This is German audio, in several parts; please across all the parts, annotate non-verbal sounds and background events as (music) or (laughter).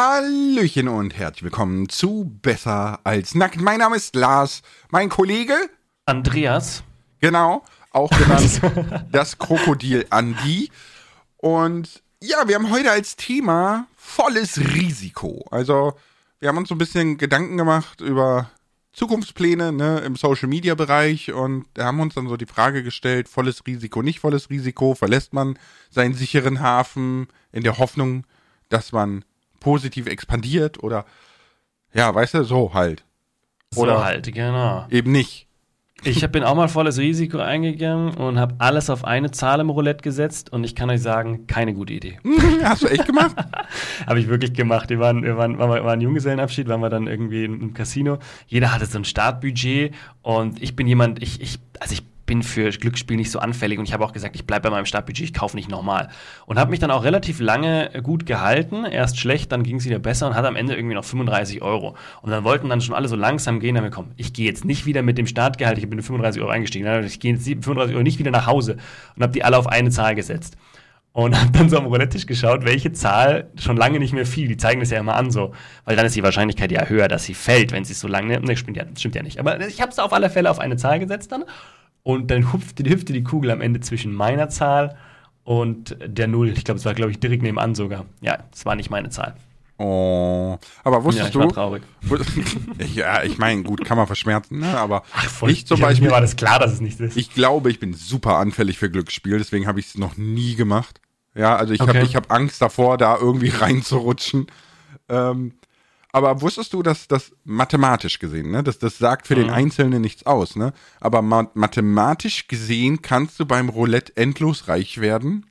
Hallöchen und herzlich willkommen zu Besser als Nackt. Mein Name ist Lars, mein Kollege Andreas. Genau, auch genannt (laughs) das Krokodil Andi. Und ja, wir haben heute als Thema volles Risiko. Also, wir haben uns so ein bisschen Gedanken gemacht über Zukunftspläne ne, im Social Media Bereich und da haben uns dann so die Frage gestellt, volles Risiko, nicht volles Risiko, verlässt man seinen sicheren Hafen in der Hoffnung, dass man positiv expandiert oder ja, weißt du, so halt. Oder so halt, genau. Eben nicht. Ich bin auch mal volles Risiko eingegangen und habe alles auf eine Zahl im Roulette gesetzt und ich kann euch sagen, keine gute Idee. (laughs) Hast du echt gemacht? (laughs) habe ich wirklich gemacht. Wir waren, wir waren, wir waren Junggesellenabschied, waren wir dann irgendwie im Casino. Jeder hatte so ein Startbudget und ich bin jemand, ich, ich, also ich bin für Glücksspiel nicht so anfällig und ich habe auch gesagt, ich bleibe bei meinem Startbudget, ich kaufe nicht nochmal. Und habe mich dann auch relativ lange gut gehalten. Erst schlecht, dann ging es wieder besser und hatte am Ende irgendwie noch 35 Euro. Und dann wollten dann schon alle so langsam gehen, dann wir, komm, ich gehe jetzt nicht wieder mit dem Startgehalt, ich bin mit 35 Euro eingestiegen, ich gehe jetzt 35 Euro nicht wieder nach Hause und habe die alle auf eine Zahl gesetzt. Und (laughs) habe dann so am Roulette-Tisch geschaut, welche Zahl schon lange nicht mehr fiel. Die zeigen das ja immer an so, weil dann ist die Wahrscheinlichkeit ja höher, dass sie fällt, wenn sie so lange. Ne, stimmt ja, stimmt ja nicht. Aber ich habe es auf alle Fälle auf eine Zahl gesetzt dann und dann hüpfte, hüpfte die Kugel am Ende zwischen meiner Zahl und der Null. Ich glaube, es war, glaube ich, direkt nebenan sogar. Ja, es war nicht meine Zahl. Oh, aber wusstest ja, ich du? War traurig. (laughs) ja, ich meine, gut, kann man verschmerzen, ne? aber Ach, voll, ich zum Beispiel. Mir war das klar, dass es nicht ist. Ich glaube, ich bin super anfällig für Glücksspiel, deswegen habe ich es noch nie gemacht. Ja, also ich okay. habe hab Angst davor, da irgendwie (laughs) reinzurutschen. Ähm, aber wusstest du, dass das mathematisch gesehen, ne? Das, das sagt für mhm. den Einzelnen nichts aus, ne? Aber ma mathematisch gesehen kannst du beim Roulette endlos reich werden,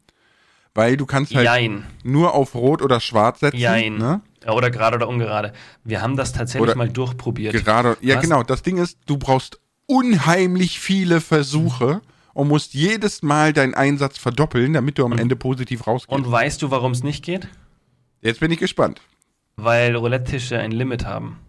weil du kannst halt Jein. nur auf Rot oder Schwarz setzen. Jein. Ne? Oder gerade oder ungerade. Wir haben das tatsächlich oder mal durchprobiert. Gerade, ja Was? genau. Das Ding ist, du brauchst unheimlich viele Versuche und musst jedes Mal deinen Einsatz verdoppeln, damit du am Ende positiv rausgehst. Und weißt du, warum es nicht geht? Jetzt bin ich gespannt. Weil Roulette-Tische ein Limit haben.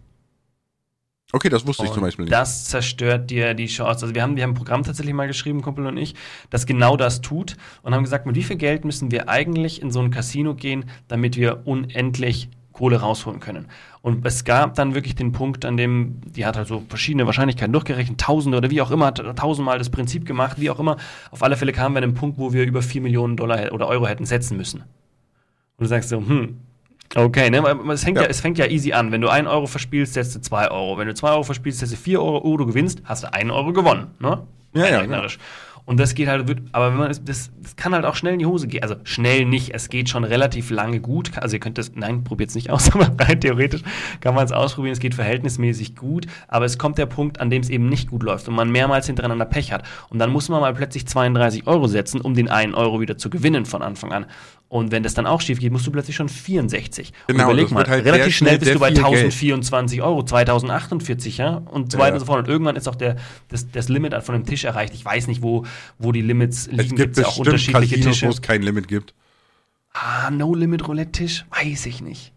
Okay, das wusste und ich zum Beispiel nicht. Das zerstört dir die Chance. Also wir haben, wir haben ein Programm tatsächlich mal geschrieben, Kumpel und ich, das genau das tut und haben gesagt, mit wie viel Geld müssen wir eigentlich in so ein Casino gehen, damit wir unendlich Kohle rausholen können. Und es gab dann wirklich den Punkt, an dem, die hat halt so verschiedene Wahrscheinlichkeiten durchgerechnet, Tausende oder wie auch immer, hat tausendmal das Prinzip gemacht, wie auch immer. Auf alle Fälle kamen wir an den Punkt, wo wir über 4 Millionen Dollar oder Euro hätten setzen müssen. Und du sagst so, hm, Okay, ne? Es fängt ja. ja. es fängt ja easy an. Wenn du 1 Euro verspielst, setzt du 2 Euro. Wenn du 2 Euro verspielst, setzt du 4 Euro. Oh, du gewinnst, hast du 1 Euro gewonnen. Ne? Ja, ja, ja. Und das geht halt, aber wenn man das, das kann halt auch schnell in die Hose gehen. Also schnell nicht, es geht schon relativ lange gut. Also ihr könnt das, nein, probiert es nicht aus, (laughs) aber rein theoretisch kann man es ausprobieren. Es geht verhältnismäßig gut, aber es kommt der Punkt, an dem es eben nicht gut läuft und man mehrmals hintereinander Pech hat. Und dann muss man mal plötzlich 32 Euro setzen, um den einen Euro wieder zu gewinnen von Anfang an. Und wenn das dann auch schief geht, musst du plötzlich schon 64. Genau, und überleg mal, halt relativ schnell, bist du bei 1024 Geld. Euro, 2048, ja, und so weiter ja. und so fort. Und irgendwann ist auch der, das, das Limit von dem Tisch erreicht. Ich weiß nicht, wo, wo die Limits liegen. Es gibt ja auch unterschiedliche Casinos, Tische. wo es kein Limit gibt. Ah, No-Limit-Roulette-Tisch? Weiß ich nicht.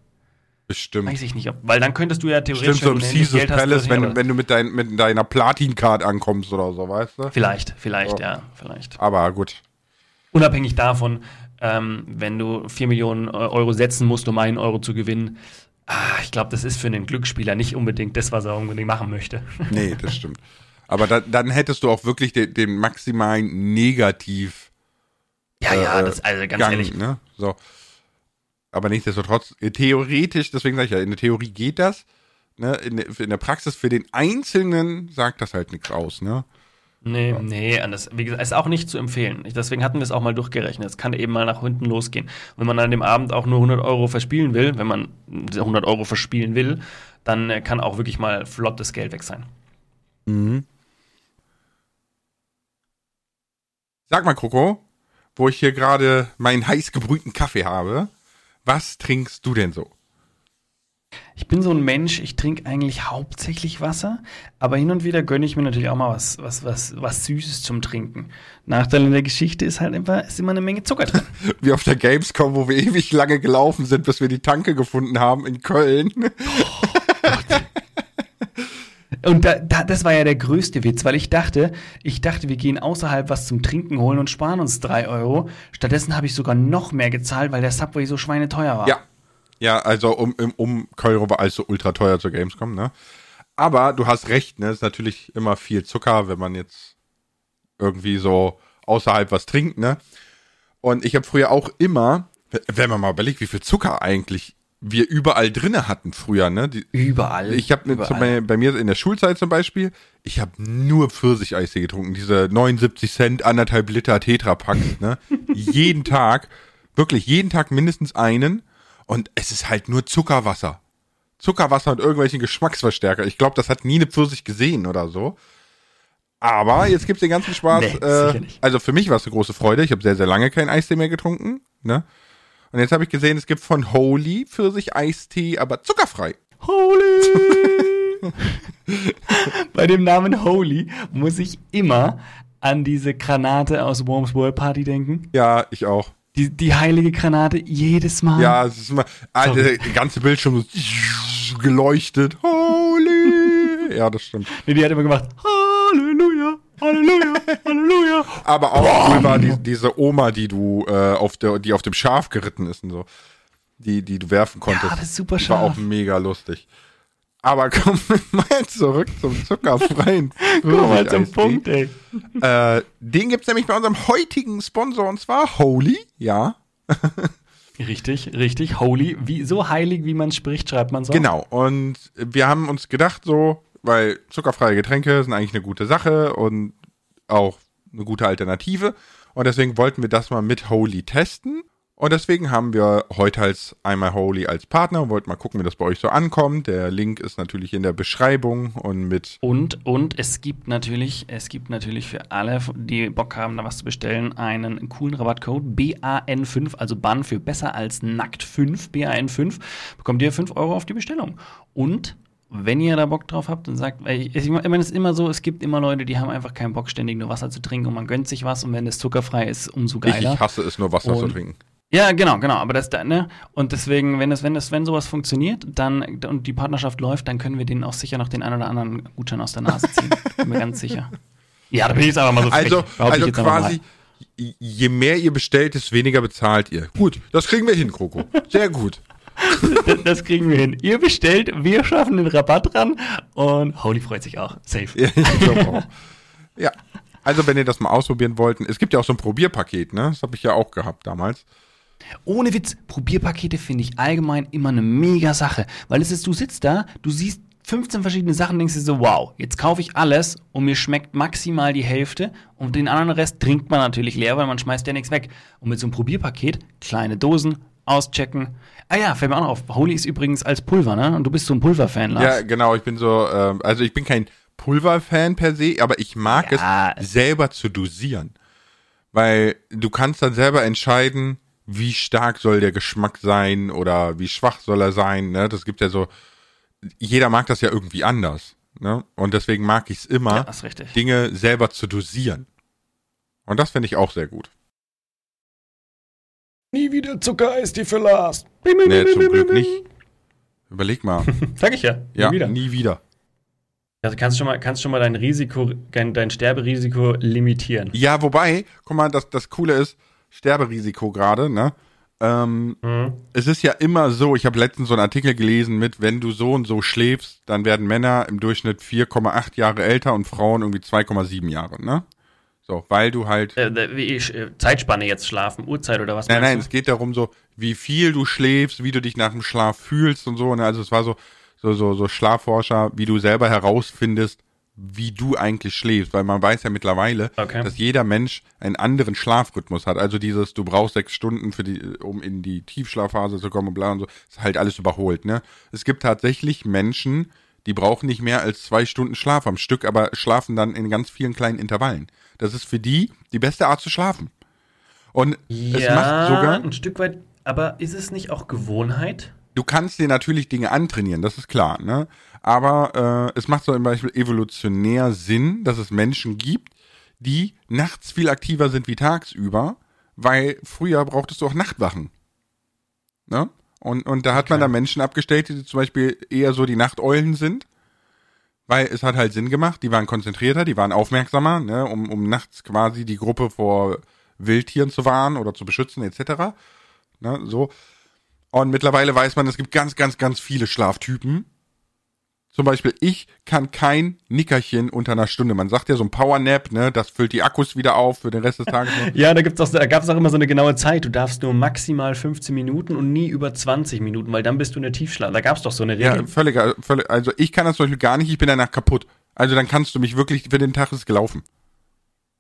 Bestimmt. Weiß ich nicht. weil dann könntest du ja theoretisch. Stimmt, so im Caesars Palace, wenn, wenn du mit, dein, mit deiner Platin-Card ankommst oder so, weißt du? Vielleicht, vielleicht, so. ja, vielleicht. Aber gut. Unabhängig davon, ähm, wenn du 4 Millionen Euro setzen musst, um einen Euro zu gewinnen. Ah, ich glaube, das ist für einen Glücksspieler nicht unbedingt das, was er unbedingt machen möchte. (laughs) Nee, das stimmt. Aber da, dann hättest du auch wirklich den, den maximalen Negativ. Ja, ja, äh, das, also ganz Gang, ehrlich. Ne? So. Aber nichtsdestotrotz, theoretisch, deswegen sage ich ja, in der Theorie geht das. Ne? In, in der Praxis für den Einzelnen sagt das halt nichts aus, ne? Nee, nee, anders. Wie gesagt, ist auch nicht zu empfehlen. Deswegen hatten wir es auch mal durchgerechnet. Es kann eben mal nach hinten losgehen. Wenn man an dem Abend auch nur 100 Euro verspielen will, wenn man 100 Euro verspielen will, dann äh, kann auch wirklich mal flottes Geld weg sein. Mhm. Sag mal, Coco, wo ich hier gerade meinen heiß gebrühten Kaffee habe, was trinkst du denn so? Ich bin so ein Mensch, ich trinke eigentlich hauptsächlich Wasser, aber hin und wieder gönne ich mir natürlich auch mal was, was, was, was Süßes zum Trinken. Nachteil in der Geschichte ist halt einfach, ist immer eine Menge Zucker drin. (laughs) Wie auf der Gamescom, wo wir ewig lange gelaufen sind, bis wir die Tanke gefunden haben in Köln. Oh, und da, da, das war ja der größte Witz, weil ich dachte, ich dachte, wir gehen außerhalb was zum Trinken holen und sparen uns drei Euro. Stattdessen habe ich sogar noch mehr gezahlt, weil der Subway so schweineteuer war. Ja, Ja, also um, um, Köln war alles so ultra teuer zur Gamescom, ne? Aber du hast recht, ne? Ist natürlich immer viel Zucker, wenn man jetzt irgendwie so außerhalb was trinkt, ne? Und ich habe früher auch immer, wenn man mal überlegt, wie viel Zucker eigentlich wir überall drinne hatten früher, ne? Die, Überall. ich habe bei, bei mir in der Schulzeit zum Beispiel, ich habe nur Pfirsicheistee getrunken, diese 79 Cent, anderthalb Liter Tetrapack, ne? (laughs) jeden Tag, wirklich jeden Tag mindestens einen und es ist halt nur Zuckerwasser. Zuckerwasser und irgendwelchen Geschmacksverstärker. Ich glaube, das hat nie eine Pfirsich gesehen oder so. Aber jetzt gibt's den ganzen Spaß. Nee, äh, also für mich war es eine große Freude. Ich habe sehr, sehr lange keinen Eistee mehr getrunken. Ne? Und jetzt habe ich gesehen, es gibt von Holy Pfirsich-Eistee, aber zuckerfrei. Holy! (laughs) Bei dem Namen Holy muss ich immer an diese Granate aus Worms World Party denken. Ja, ich auch. Die, die heilige Granate jedes Mal. Ja, es ist immer, ah, der ganze Bildschirm so geleuchtet. Holy! Ja, das stimmt. Nee, die hat immer gemacht, Halleluja, Halleluja, (laughs) Halleluja. Aber auch cool war die, diese Oma, die du äh, auf der, die auf dem Schaf geritten ist und so. Die, die du werfen konntest. Ja, das ist super Die War auch scharf. mega lustig. Aber (laughs) kommen wir mal zurück zum zuckerfreien Guck (laughs) mal zum. Punkt, ey. Äh, den gibt's nämlich bei unserem heutigen Sponsor und zwar Holy, ja. (laughs) Richtig, richtig. Holy. Wie, so heilig, wie man spricht, schreibt man so. Genau. Und wir haben uns gedacht, so, weil zuckerfreie Getränke sind eigentlich eine gute Sache und auch eine gute Alternative. Und deswegen wollten wir das mal mit Holy testen. Und deswegen haben wir heute als einmal Holy als Partner und wollten mal gucken, wie das bei euch so ankommt. Der Link ist natürlich in der Beschreibung und mit Und, und es gibt natürlich, es gibt natürlich für alle, die Bock haben, da was zu bestellen, einen coolen Rabattcode BAN5, also BAN für besser als nackt 5, BAN5, bekommt ihr 5 Euro auf die Bestellung. Und wenn ihr da Bock drauf habt und sagt, ich, ich meine, es ist immer so, es gibt immer Leute, die haben einfach keinen Bock, ständig nur Wasser zu trinken und man gönnt sich was und wenn es zuckerfrei ist, umso ich, geiler. ich hasse es nur Wasser zu Und- trinken. Ja, genau, genau. Aber das da, ne? Und deswegen, wenn das, wenn das, wenn sowas funktioniert, dann und die Partnerschaft läuft, dann können wir denen auch sicher noch den einen oder anderen Gutschein aus der Nase ziehen. (laughs) Bin mir ganz sicher. Ja, da bin ich jetzt aber mal so. Also, also einfach quasi, je mehr ihr bestellt, desto weniger bezahlt ihr. Gut, das kriegen wir hin, Kroko. Sehr gut. (laughs) Das kriegen wir hin. Ihr bestellt, wir schaffen den Rabatt ran und Holy freut sich auch. Safe. Ja, auch. Ja. Also, wenn ihr das mal ausprobieren wollten, es gibt ja auch so ein Probierpaket, ne? Das habe ich ja auch gehabt damals. Ohne Witz, Probierpakete finde ich allgemein immer eine mega Sache. Weil es ist, du sitzt da, du siehst 15 verschiedene Sachen, denkst dir so, wow, jetzt kaufe ich alles und mir schmeckt maximal die Hälfte und den anderen Rest trinkt man natürlich leer, weil man schmeißt ja nichts weg. Und mit so einem Probierpaket, kleine Dosen, auschecken. Ah ja, fällt mir auch noch auf. Holy ist übrigens als Pulver, ne? Und du bist so ein Pulverfan, Lars. Ja, genau, ich bin so, ähm, also ich bin kein Pulverfan per se, aber ich mag Ja. es selber zu dosieren. Weil du kannst dann selber entscheiden, wie stark soll der Geschmack sein oder wie schwach soll er sein, ne? Das gibt ja so, jeder mag das ja irgendwie anders, ne? Und deswegen mag ich es immer, Ja, ist. Dinge selber zu dosieren. Und das finde ich auch sehr gut. Nie wieder Zuckereistee für Lars. Nee, zum Glück nicht. Überleg mal. (laughs) Sag ich ja. Ja, Nie wieder. nie wieder. Also kannst schon mal, kannst schon mal dein Risiko, dein, dein Sterberisiko limitieren. Ja, wobei, guck mal, das, das Coole ist, Sterberisiko gerade, ne? Ähm, Mhm. es ist ja immer so, ich habe letztens so einen Artikel gelesen mit, wenn du so und so schläfst, dann werden Männer im Durchschnitt 4,8 Jahre älter und Frauen irgendwie 2,7 Jahre, ne? So, weil du halt. Äh, wie ich, äh, Zeitspanne jetzt schlafen, Uhrzeit oder was Nein, nein, meinst es geht darum, so, wie viel du schläfst, wie du dich nach dem Schlaf fühlst und so. Ne? Also es war so, so, so, so Schlafforscher, wie du selber herausfindest, wie du eigentlich schläfst, weil man weiß ja mittlerweile, Okay. dass jeder Mensch einen anderen Schlafrhythmus hat. Also dieses, du brauchst sechs Stunden für die, um in die Tiefschlafphase zu kommen und bla und so, ist halt alles überholt, ne? Es gibt tatsächlich Menschen, die brauchen nicht mehr als zwei Stunden Schlaf am Stück, aber schlafen dann in ganz vielen kleinen Intervallen. Das ist für die die beste Art zu schlafen. Und du? es macht sogar, ein Stück weit, aber ist es nicht auch Gewohnheit? Du kannst dir natürlich Dinge antrainieren, das ist klar, ne? Aber äh, es macht zum Beispiel evolutionär Sinn, dass es Menschen gibt, die nachts viel aktiver sind wie tagsüber, weil früher brauchtest du auch Nachtwachen. Ne? Und, und da hat man Okay. da Menschen abgestellt, die zum Beispiel eher so die Nachteulen sind, weil es hat halt Sinn gemacht, die waren konzentrierter, die waren aufmerksamer, ne, um, um nachts quasi die Gruppe vor Wildtieren zu warnen oder zu beschützen, etc. Ne, so. Und mittlerweile weiß man, es gibt ganz, ganz, ganz viele Schlaftypen. Zum Beispiel, ich kann kein Nickerchen unter einer Stunde. Man sagt ja so ein Powernap, ne, das füllt die Akkus wieder auf für den Rest des Tages. (laughs) ja, da gibt's auch, da gab's auch immer so eine genaue Zeit. Du darfst nur maximal 15 Minuten und nie über 20 Minuten, weil dann bist du in der Tiefschlaf. Da gab's doch so eine Regel. Ja, völlig, völlig, also ich kann das zum Beispiel gar nicht, ich bin danach kaputt. Also dann kannst du mich wirklich, für den Tag ist gelaufen.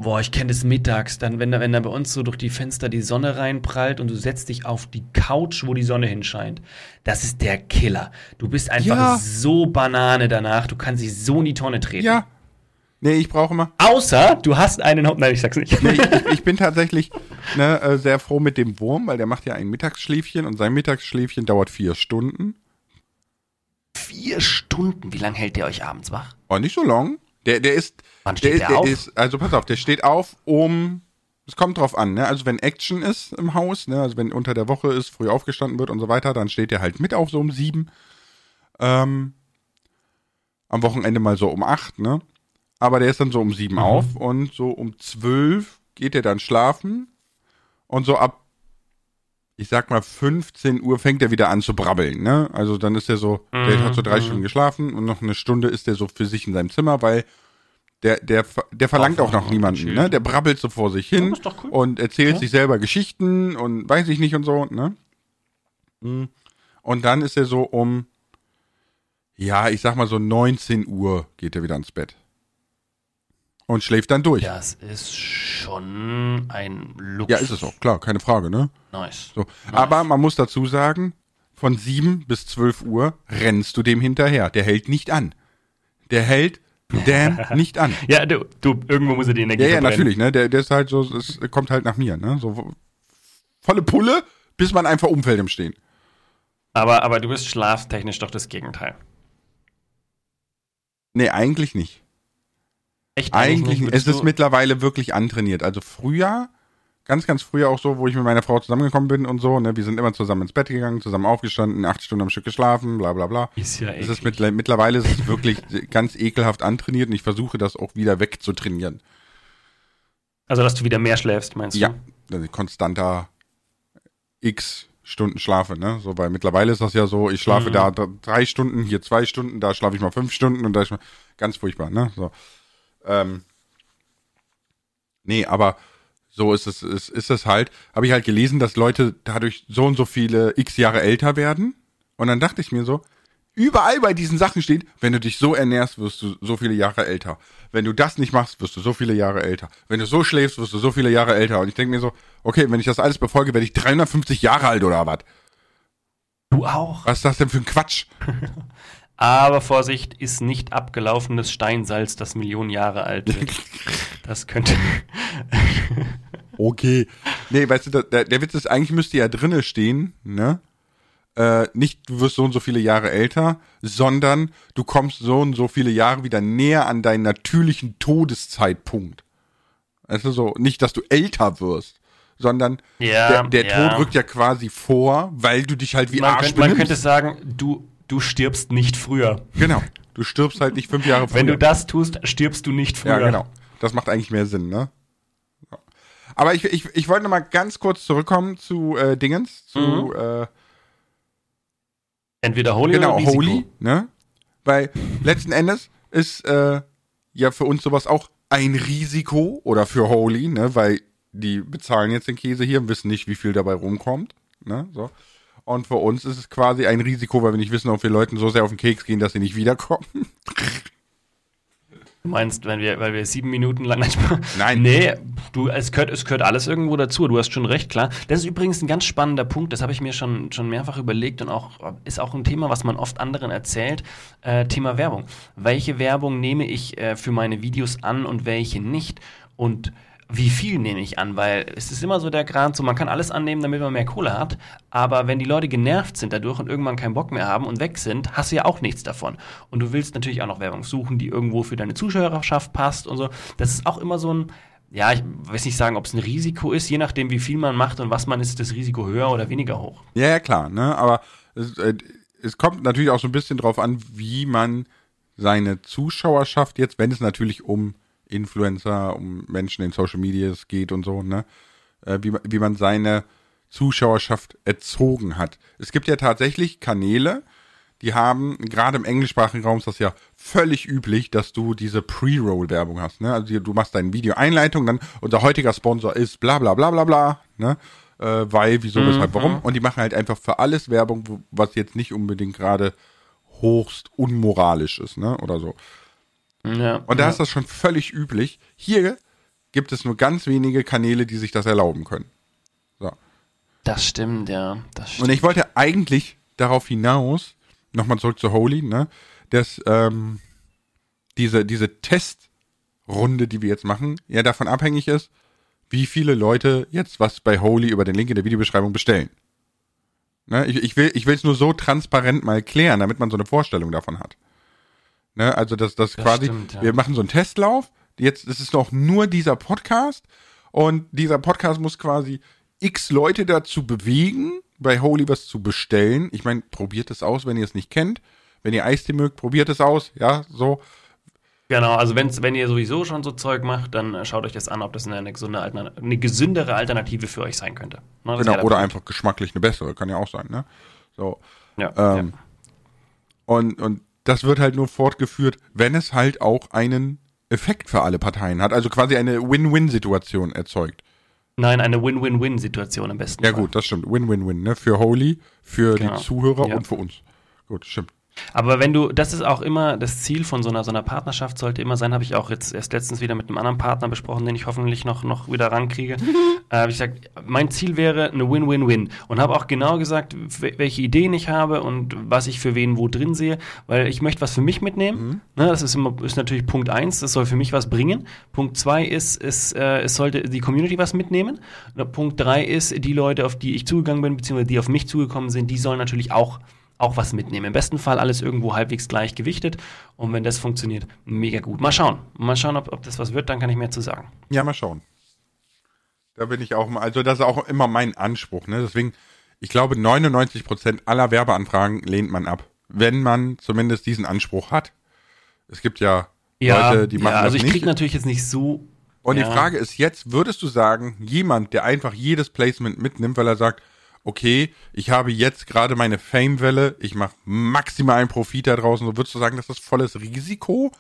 Boah, ich kenne das mittags, dann, wenn da, wenn da bei uns so durch die Fenster die Sonne reinprallt und du setzt dich auf die Couch, wo die Sonne hinscheint. Das ist der Killer. Du bist einfach ja. so Banane danach, du kannst dich so in die Tonne treten. Ja. Nee, ich brauche immer. Außer du hast einen Haupt. Nein, ich sag's nicht. Nee, ich, (laughs) ich, bin tatsächlich ne, äh, sehr froh mit dem Wurm, weil der macht ja ein Mittagsschläfchen und sein Mittagsschläfchen dauert vier Stunden. Vier Stunden? Wie lange hält der euch abends wach? Oh, nicht so lang. Der, der ist. Wann steht der, der, der auf? Ist, also pass auf, der steht auf um. Es kommt drauf an, ne? Also wenn Action ist im Haus, ne? Also wenn unter der Woche ist, früh aufgestanden wird und so weiter, dann steht der halt mit auf so um sieben. Ähm, am Wochenende mal so um acht, ne? Aber der ist dann so um sieben mhm. auf und so um zwölf geht er dann schlafen und so ab ich sag mal, 15 Uhr fängt er wieder an zu brabbeln, ne? Also dann ist er so, mhm. der hat so drei mhm. Stunden geschlafen und noch eine Stunde ist er so für sich in seinem Zimmer, weil der, der, der verlangt auch, auch noch niemanden, ne? Der brabbelt so vor sich hin cool. und erzählt ja. sich selber Geschichten und weiß ich nicht und so, ne? Mhm. Und dann ist er so um, ja, ich sag mal so 19 Uhr geht er wieder ins Bett und schläft dann durch. Das ist schon ein Luxus. Ja, ist es auch, klar, keine Frage, ne? Nice. So. nice. Aber man muss dazu sagen, von 7 bis 12 Uhr rennst du dem hinterher. Der hält nicht an. Der hält (laughs) damn nicht an. ja, du, du, irgendwo muss er die Energie Ja, ja, natürlich, ne? Der, der ist halt so, es kommt halt nach mir, ne? So volle Pulle, bis man einfach umfällt im Stehen. Aber, aber du bist schlaftechnisch doch das Gegenteil. Nee, eigentlich nicht. Echt? Eigentlich, nicht, es ist mittlerweile wirklich antrainiert. Also früher, ganz, ganz früher auch so, wo ich mit meiner Frau zusammengekommen bin und so, ne, wir sind immer zusammen ins Bett gegangen, zusammen aufgestanden, acht Stunden am Stück geschlafen, bla bla bla. Ist ja es ist mit, Mittlerweile ist es wirklich (laughs) ganz ekelhaft antrainiert und ich versuche das auch wieder wegzutrainieren. Also, dass du wieder mehr schläfst, meinst du? Ja, konstanter X Stunden schlafe, ne? So, weil mittlerweile ist das ja so, ich schlafe mhm. da drei Stunden, hier zwei Stunden, da schlafe ich mal fünf Stunden und da ist mal ganz furchtbar, ne? So. Ähm, nee, aber so ist es, ist, ist es halt. Habe ich halt gelesen, dass Leute dadurch so und so viele x Jahre älter werden. Und dann dachte ich mir so, überall bei diesen Sachen steht, wenn du dich so ernährst, wirst du so viele Jahre älter. Wenn du das nicht machst, wirst du so viele Jahre älter. Wenn du so schläfst, wirst du so viele Jahre älter. Und ich denke mir so, okay, wenn ich das alles befolge, werde ich 350 Jahre alt oder was? Du auch. Was ist das denn für ein Quatsch? (laughs) Aber Vorsicht, ist nicht abgelaufenes Steinsalz, das Millionen Jahre alt wird. (laughs) Das könnte. (laughs) okay. Nee, weißt du, der, der Witz ist, eigentlich müsste ja drinne stehen, ne? Äh, nicht du wirst so und so viele Jahre älter, sondern du kommst so und so viele Jahre wieder näher an deinen natürlichen Todeszeitpunkt. Also so, nicht, dass du älter wirst, sondern ja, der, der ja. Tod rückt ja quasi vor, weil du dich halt wie man Arsch könnte, Man könnte sagen, du du stirbst nicht früher. Genau. Du stirbst halt nicht fünf Jahre früher. Wenn du das tust, stirbst du nicht früher. Ja, genau. Das macht eigentlich mehr Sinn, ne? Aber ich, ich, ich wollte noch mal ganz kurz zurückkommen zu äh, Dingens, zu mhm. äh, entweder Holy genau, oder Risiko. Holy, ne? Weil letzten Endes ist äh, ja für uns sowas auch ein Risiko oder für Holy, ne? Weil die bezahlen jetzt den Käse hier und wissen nicht, wie viel dabei rumkommt, ne? So. Und für uns ist es quasi ein Risiko, weil wir nicht wissen, ob wir Leuten so sehr auf den Keks gehen, dass sie nicht wiederkommen. Du meinst, wenn wir, weil wir sieben Minuten lang. Nein. Nee, du, es gehört, es gehört alles irgendwo dazu. Du hast schon recht, klar. Das ist übrigens ein ganz spannender Punkt. Das habe ich mir schon, schon mehrfach überlegt und auch ist auch ein Thema, was man oft anderen erzählt. Äh, Thema Werbung. Welche Werbung nehme ich äh, für meine Videos an und welche nicht? Und wie viel nehme ich an, weil es ist immer so der Grad, so man kann alles annehmen, damit man mehr Kohle hat, aber wenn die Leute genervt sind dadurch und irgendwann keinen Bock mehr haben und weg sind, hast du ja auch nichts davon. Und du willst natürlich auch noch Werbung suchen, die irgendwo für deine Zuschauerschaft passt und so. Das ist auch immer so ein, ja, ich weiß nicht sagen, ob es ein Risiko ist, je nachdem, wie viel man macht und was man ist, das Risiko höher oder weniger hoch. Ja, ja, klar, ne, aber es, äh, es kommt natürlich auch so ein bisschen drauf an, wie man seine Zuschauerschaft jetzt, wenn es natürlich um Influencer, um Menschen in Social Media geht und so, ne? Äh, wie, wie man seine Zuschauerschaft erzogen hat. Es gibt ja tatsächlich Kanäle, die haben, gerade im englischsprachigen Raum ist das ja völlig üblich, dass du diese Pre-Roll-Werbung hast. Ne? Also du machst dein Video-Einleitung, dann unser heutiger Sponsor ist bla bla bla bla bla, ne? Äh, weil, wieso, weshalb, Mhm. warum. Und die machen halt einfach für alles Werbung, was jetzt nicht unbedingt gerade hochst unmoralisch ist, ne? Oder so. Ja, Und da ja. ist das schon völlig üblich. Hier gibt es nur ganz wenige Kanäle, die sich das erlauben können. So. Das stimmt, ja. Das stimmt. Und ich wollte eigentlich darauf hinaus, nochmal zurück zu Holy, ne, dass ähm, diese, diese Testrunde, die wir jetzt machen, ja davon abhängig ist, wie viele Leute jetzt was bei Holy über den Link in der Videobeschreibung bestellen. Ne, ich, ich will ich will es nur so transparent mal klären, damit man so eine Vorstellung davon hat. Ne, also dass das, Das quasi, stimmt, ja. wir machen so einen Testlauf. Jetzt ist es noch nur dieser Podcast und dieser Podcast muss quasi x Leute dazu bewegen, bei Holy was zu bestellen. Ich meine, probiert es aus, wenn ihr es nicht kennt. Wenn ihr Eistee mögt, probiert es aus. Ja, so. Genau, also wenn's, wenn ihr sowieso schon so Zeug macht, dann äh, schaut euch das an, ob das eine, gesunde, Altern- eine gesündere Alternative für euch sein könnte. Ne, das Genau, oder der einfach geschmacklich eine bessere, kann ja auch sein, ne? So. Ja, Ähm, Und, und das wird halt nur fortgeführt, wenn es halt auch einen Effekt für alle Parteien hat. Also quasi eine Win-Win-Situation erzeugt. Nein, eine Win-Win-Win-Situation im besten Ja Fall. gut, das stimmt. Win-Win-Win, ne? Für Holy, für Genau. die Zuhörer Ja. und für uns. Gut, stimmt. Aber wenn du, das ist auch immer das Ziel von so einer, so einer Partnerschaft, sollte immer sein, habe ich auch jetzt erst letztens wieder mit einem anderen Partner besprochen, den ich hoffentlich noch, noch wieder rankriege. (laughs) äh, habe ich gesagt, mein Ziel wäre eine Win-Win-Win. Und habe auch genau gesagt, welche Ideen ich habe und was ich für wen wo drin sehe, weil ich möchte was für mich mitnehmen. Ne, das ist, immer, ist natürlich Punkt eins, das soll für mich was bringen. Punkt zwei ist, ist äh, es sollte die Community was mitnehmen. Und Punkt drei ist, die Leute, auf die ich zugegangen bin, beziehungsweise die auf mich zugekommen sind, die sollen natürlich auch auch was mitnehmen. Im besten Fall alles irgendwo halbwegs gleich gewichtet. Und wenn das funktioniert, mega gut. Mal schauen. Mal schauen, ob, ob das was wird, dann kann ich mehr zu sagen. Ja, mal schauen. Da bin ich auch mal, also das ist auch immer mein Anspruch, ne? Deswegen, ich glaube, 99% aller Werbeanfragen lehnt man ab. Wenn man zumindest diesen Anspruch hat. Es gibt ja, Leute, die machen ja, also das ich nicht. krieg natürlich jetzt nicht so. Und ja. die Frage ist jetzt, würdest du sagen, jemand, der einfach jedes Placement mitnimmt, weil er sagt, okay, ich habe jetzt gerade meine Fame-Welle, ich mache maximalen Profit da draußen, so würdest du sagen, das ist volles Risiko?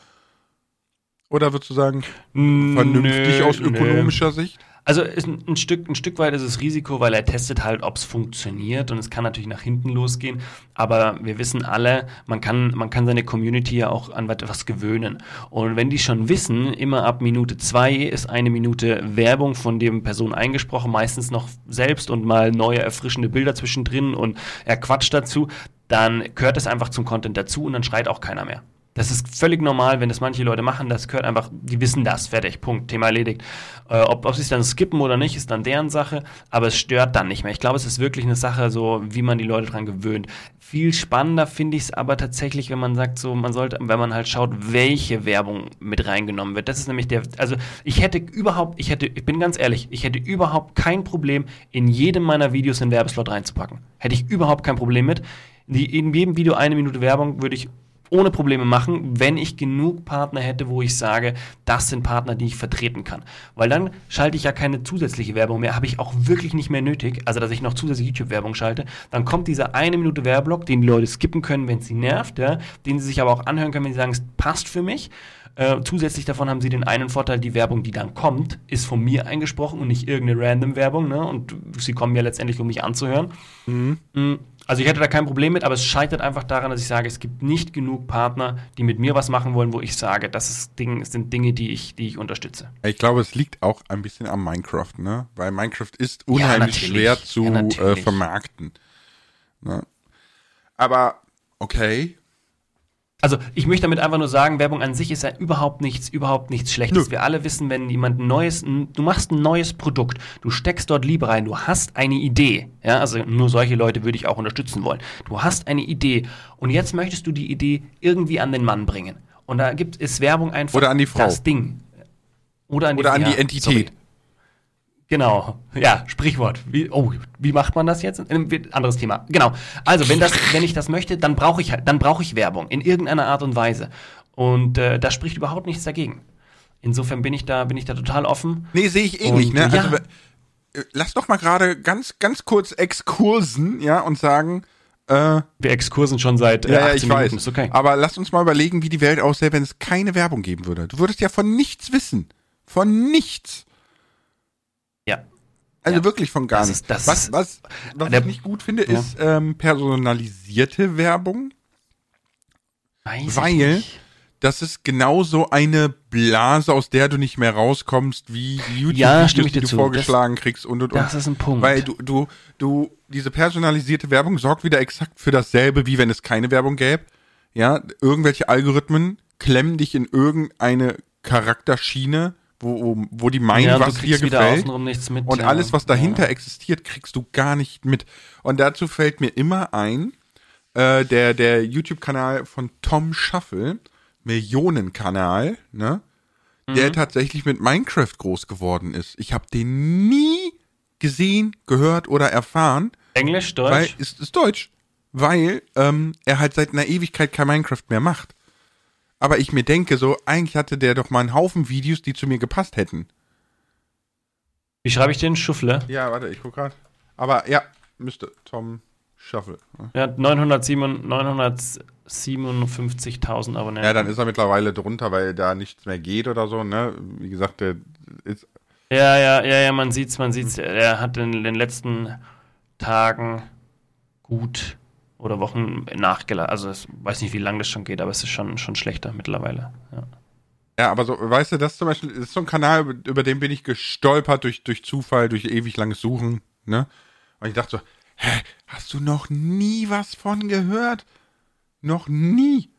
Oder würdest du sagen, vernünftig Nö, aus ökonomischer Sicht? Also ein, ein, Stück, ein Stück weit ist es Risiko, weil er testet halt, ob es funktioniert und es kann natürlich nach hinten losgehen. Aber wir wissen alle, man kann, man kann seine Community ja auch an etwas gewöhnen. Und wenn die schon wissen, immer ab Minute zwei ist eine Minute Werbung von dem Person eingesprochen, meistens noch selbst und mal neue erfrischende Bilder zwischendrin und er quatscht dazu, dann gehört es einfach zum Content dazu und dann schreit auch keiner mehr. Das ist völlig normal, wenn das manche Leute machen. Das gehört einfach, die wissen das, fertig, Punkt, Thema erledigt. Äh, ob, ob sie es dann skippen oder nicht, ist dann deren Sache, aber es stört dann nicht mehr. Ich glaube, es ist wirklich eine Sache, so wie man die Leute dran gewöhnt. Viel spannender finde ich es aber tatsächlich, wenn man sagt, so, man sollte, wenn man halt schaut, welche Werbung mit reingenommen wird. Das ist nämlich der, also ich hätte überhaupt, ich hätte, ich bin ganz ehrlich, ich hätte überhaupt kein Problem, in jedem meiner Videos einen Werbeslot reinzupacken. Hätte ich überhaupt kein Problem mit. Die, in jedem Video eine Minute Werbung würde ich ohne Probleme machen, wenn ich genug Partner hätte, wo ich sage, das sind Partner, die ich vertreten kann. Weil dann schalte ich ja keine zusätzliche Werbung mehr, habe ich auch wirklich nicht mehr nötig, also dass ich noch zusätzliche YouTube-Werbung schalte. Dann kommt dieser eine Minute Werbeblock, den die Leute skippen können, wenn es sie nervt, ja, den sie sich aber auch anhören können, wenn sie sagen, es passt für mich. Äh, zusätzlich davon haben sie den einen Vorteil, die Werbung, die dann kommt, ist von mir eingesprochen und nicht irgendeine random Werbung, ne? Und sie kommen ja letztendlich, um mich anzuhören. Mhm. Also ich hätte da kein Problem mit, aber es scheitert einfach daran, dass ich sage, es gibt nicht genug Partner, die mit mir was machen wollen, wo ich sage, das ist Ding, das sind Dinge, die ich, die ich unterstütze. Ich glaube, es liegt auch ein bisschen am Minecraft, ne? Weil Minecraft ist unheimlich natürlich. schwer zu Ja, äh, vermarkten. Ne? Aber okay, Also ich möchte damit einfach nur sagen, Werbung an sich ist ja überhaupt nichts, überhaupt nichts Schlechtes. Nö. Wir alle wissen, wenn jemand ein neues, du machst ein neues Produkt, du steckst dort Liebe rein, du hast eine Idee, ja, also nur solche Leute würde ich auch unterstützen wollen. Du hast eine Idee und jetzt möchtest du die Idee irgendwie an den Mann bringen. Und da gibt es Werbung einfach Oder an die Frau. das Ding. Oder an die, oder an die Entität. sorry. Genau, ja, Sprichwort. Wie, oh, wie macht man das jetzt? Anderes Thema. Genau. Also, wenn das, wenn ich das möchte, dann brauche ich halt, dann brauche ich Werbung in irgendeiner Art und Weise. Und äh, da spricht überhaupt nichts dagegen. Insofern bin ich da, bin ich da total offen. Nee, sehe ich ähnlich, Und, ne? ja. Also, äh, lass doch mal gerade ganz, ganz kurz exkursen, ja, und sagen, äh, Wir exkursen schon seit äh, ja, ja, 18 ich Minuten. weiß. Okay. Aber lass uns mal überlegen, wie die Welt aussähe, wenn es keine Werbung geben würde. Du würdest ja von nichts wissen. Von nichts. Also Ja. wirklich von gar Das nichts. das was was, was der- ich nicht gut finde, Ja. ist ähm, personalisierte Werbung. Weiß ich Weil nicht. das ist genauso eine Blase, aus der du nicht mehr rauskommst, wie die Ja, ich die du zu. vorgeschlagen kriegst und und und. Das ist ein Punkt. Weil du, du, du, diese personalisierte Werbung sorgt wieder exakt für dasselbe, wie wenn es keine Werbung gäbe. Ja, irgendwelche Algorithmen klemmen dich in irgendeine Charakterschiene, wo, wo, wo die meinen, ja, was dir gefällt. mit. Und ja. alles, was dahinter Ja. existiert, kriegst du gar nicht mit. Und dazu fällt mir immer ein, äh, der, der YouTube-Kanal von Tom Shuffle, Millionenkanal, ne? Der Mhm. tatsächlich mit Minecraft groß geworden ist. Ich habe den nie gesehen, gehört oder erfahren, Englisch, Deutsch? weil ist, ist Deutsch, weil ähm, er halt seit einer Ewigkeit kein Minecraft mehr macht. Aber ich mir denke so, eigentlich hatte der doch mal einen Haufen Videos, die zu mir gepasst hätten. Wie schreibe ich den? Schuffle? Ja, warte, ich guck grad. Aber ja, müsste Tom Shuffle. ne? Ja, 907 957.000 Abonnenten. Ja, dann ist er mittlerweile drunter, weil da nichts mehr geht oder so, ne? Wie gesagt, der ist. Ja, ja, ja, ja, man sieht's, man sieht's. Er hat in den letzten Tagen gut oder Wochen nachgelassen. Also ich weiß nicht, wie lange das schon geht, aber es ist schon, schon schlechter mittlerweile. Ja. Ja, aber so, weißt du, das zum Beispiel ist so ein Kanal, über, über den bin ich gestolpert durch, durch Zufall, durch ewig langes Suchen, ne? Und ich dachte so, hä, hast du noch nie was von gehört? Noch nie.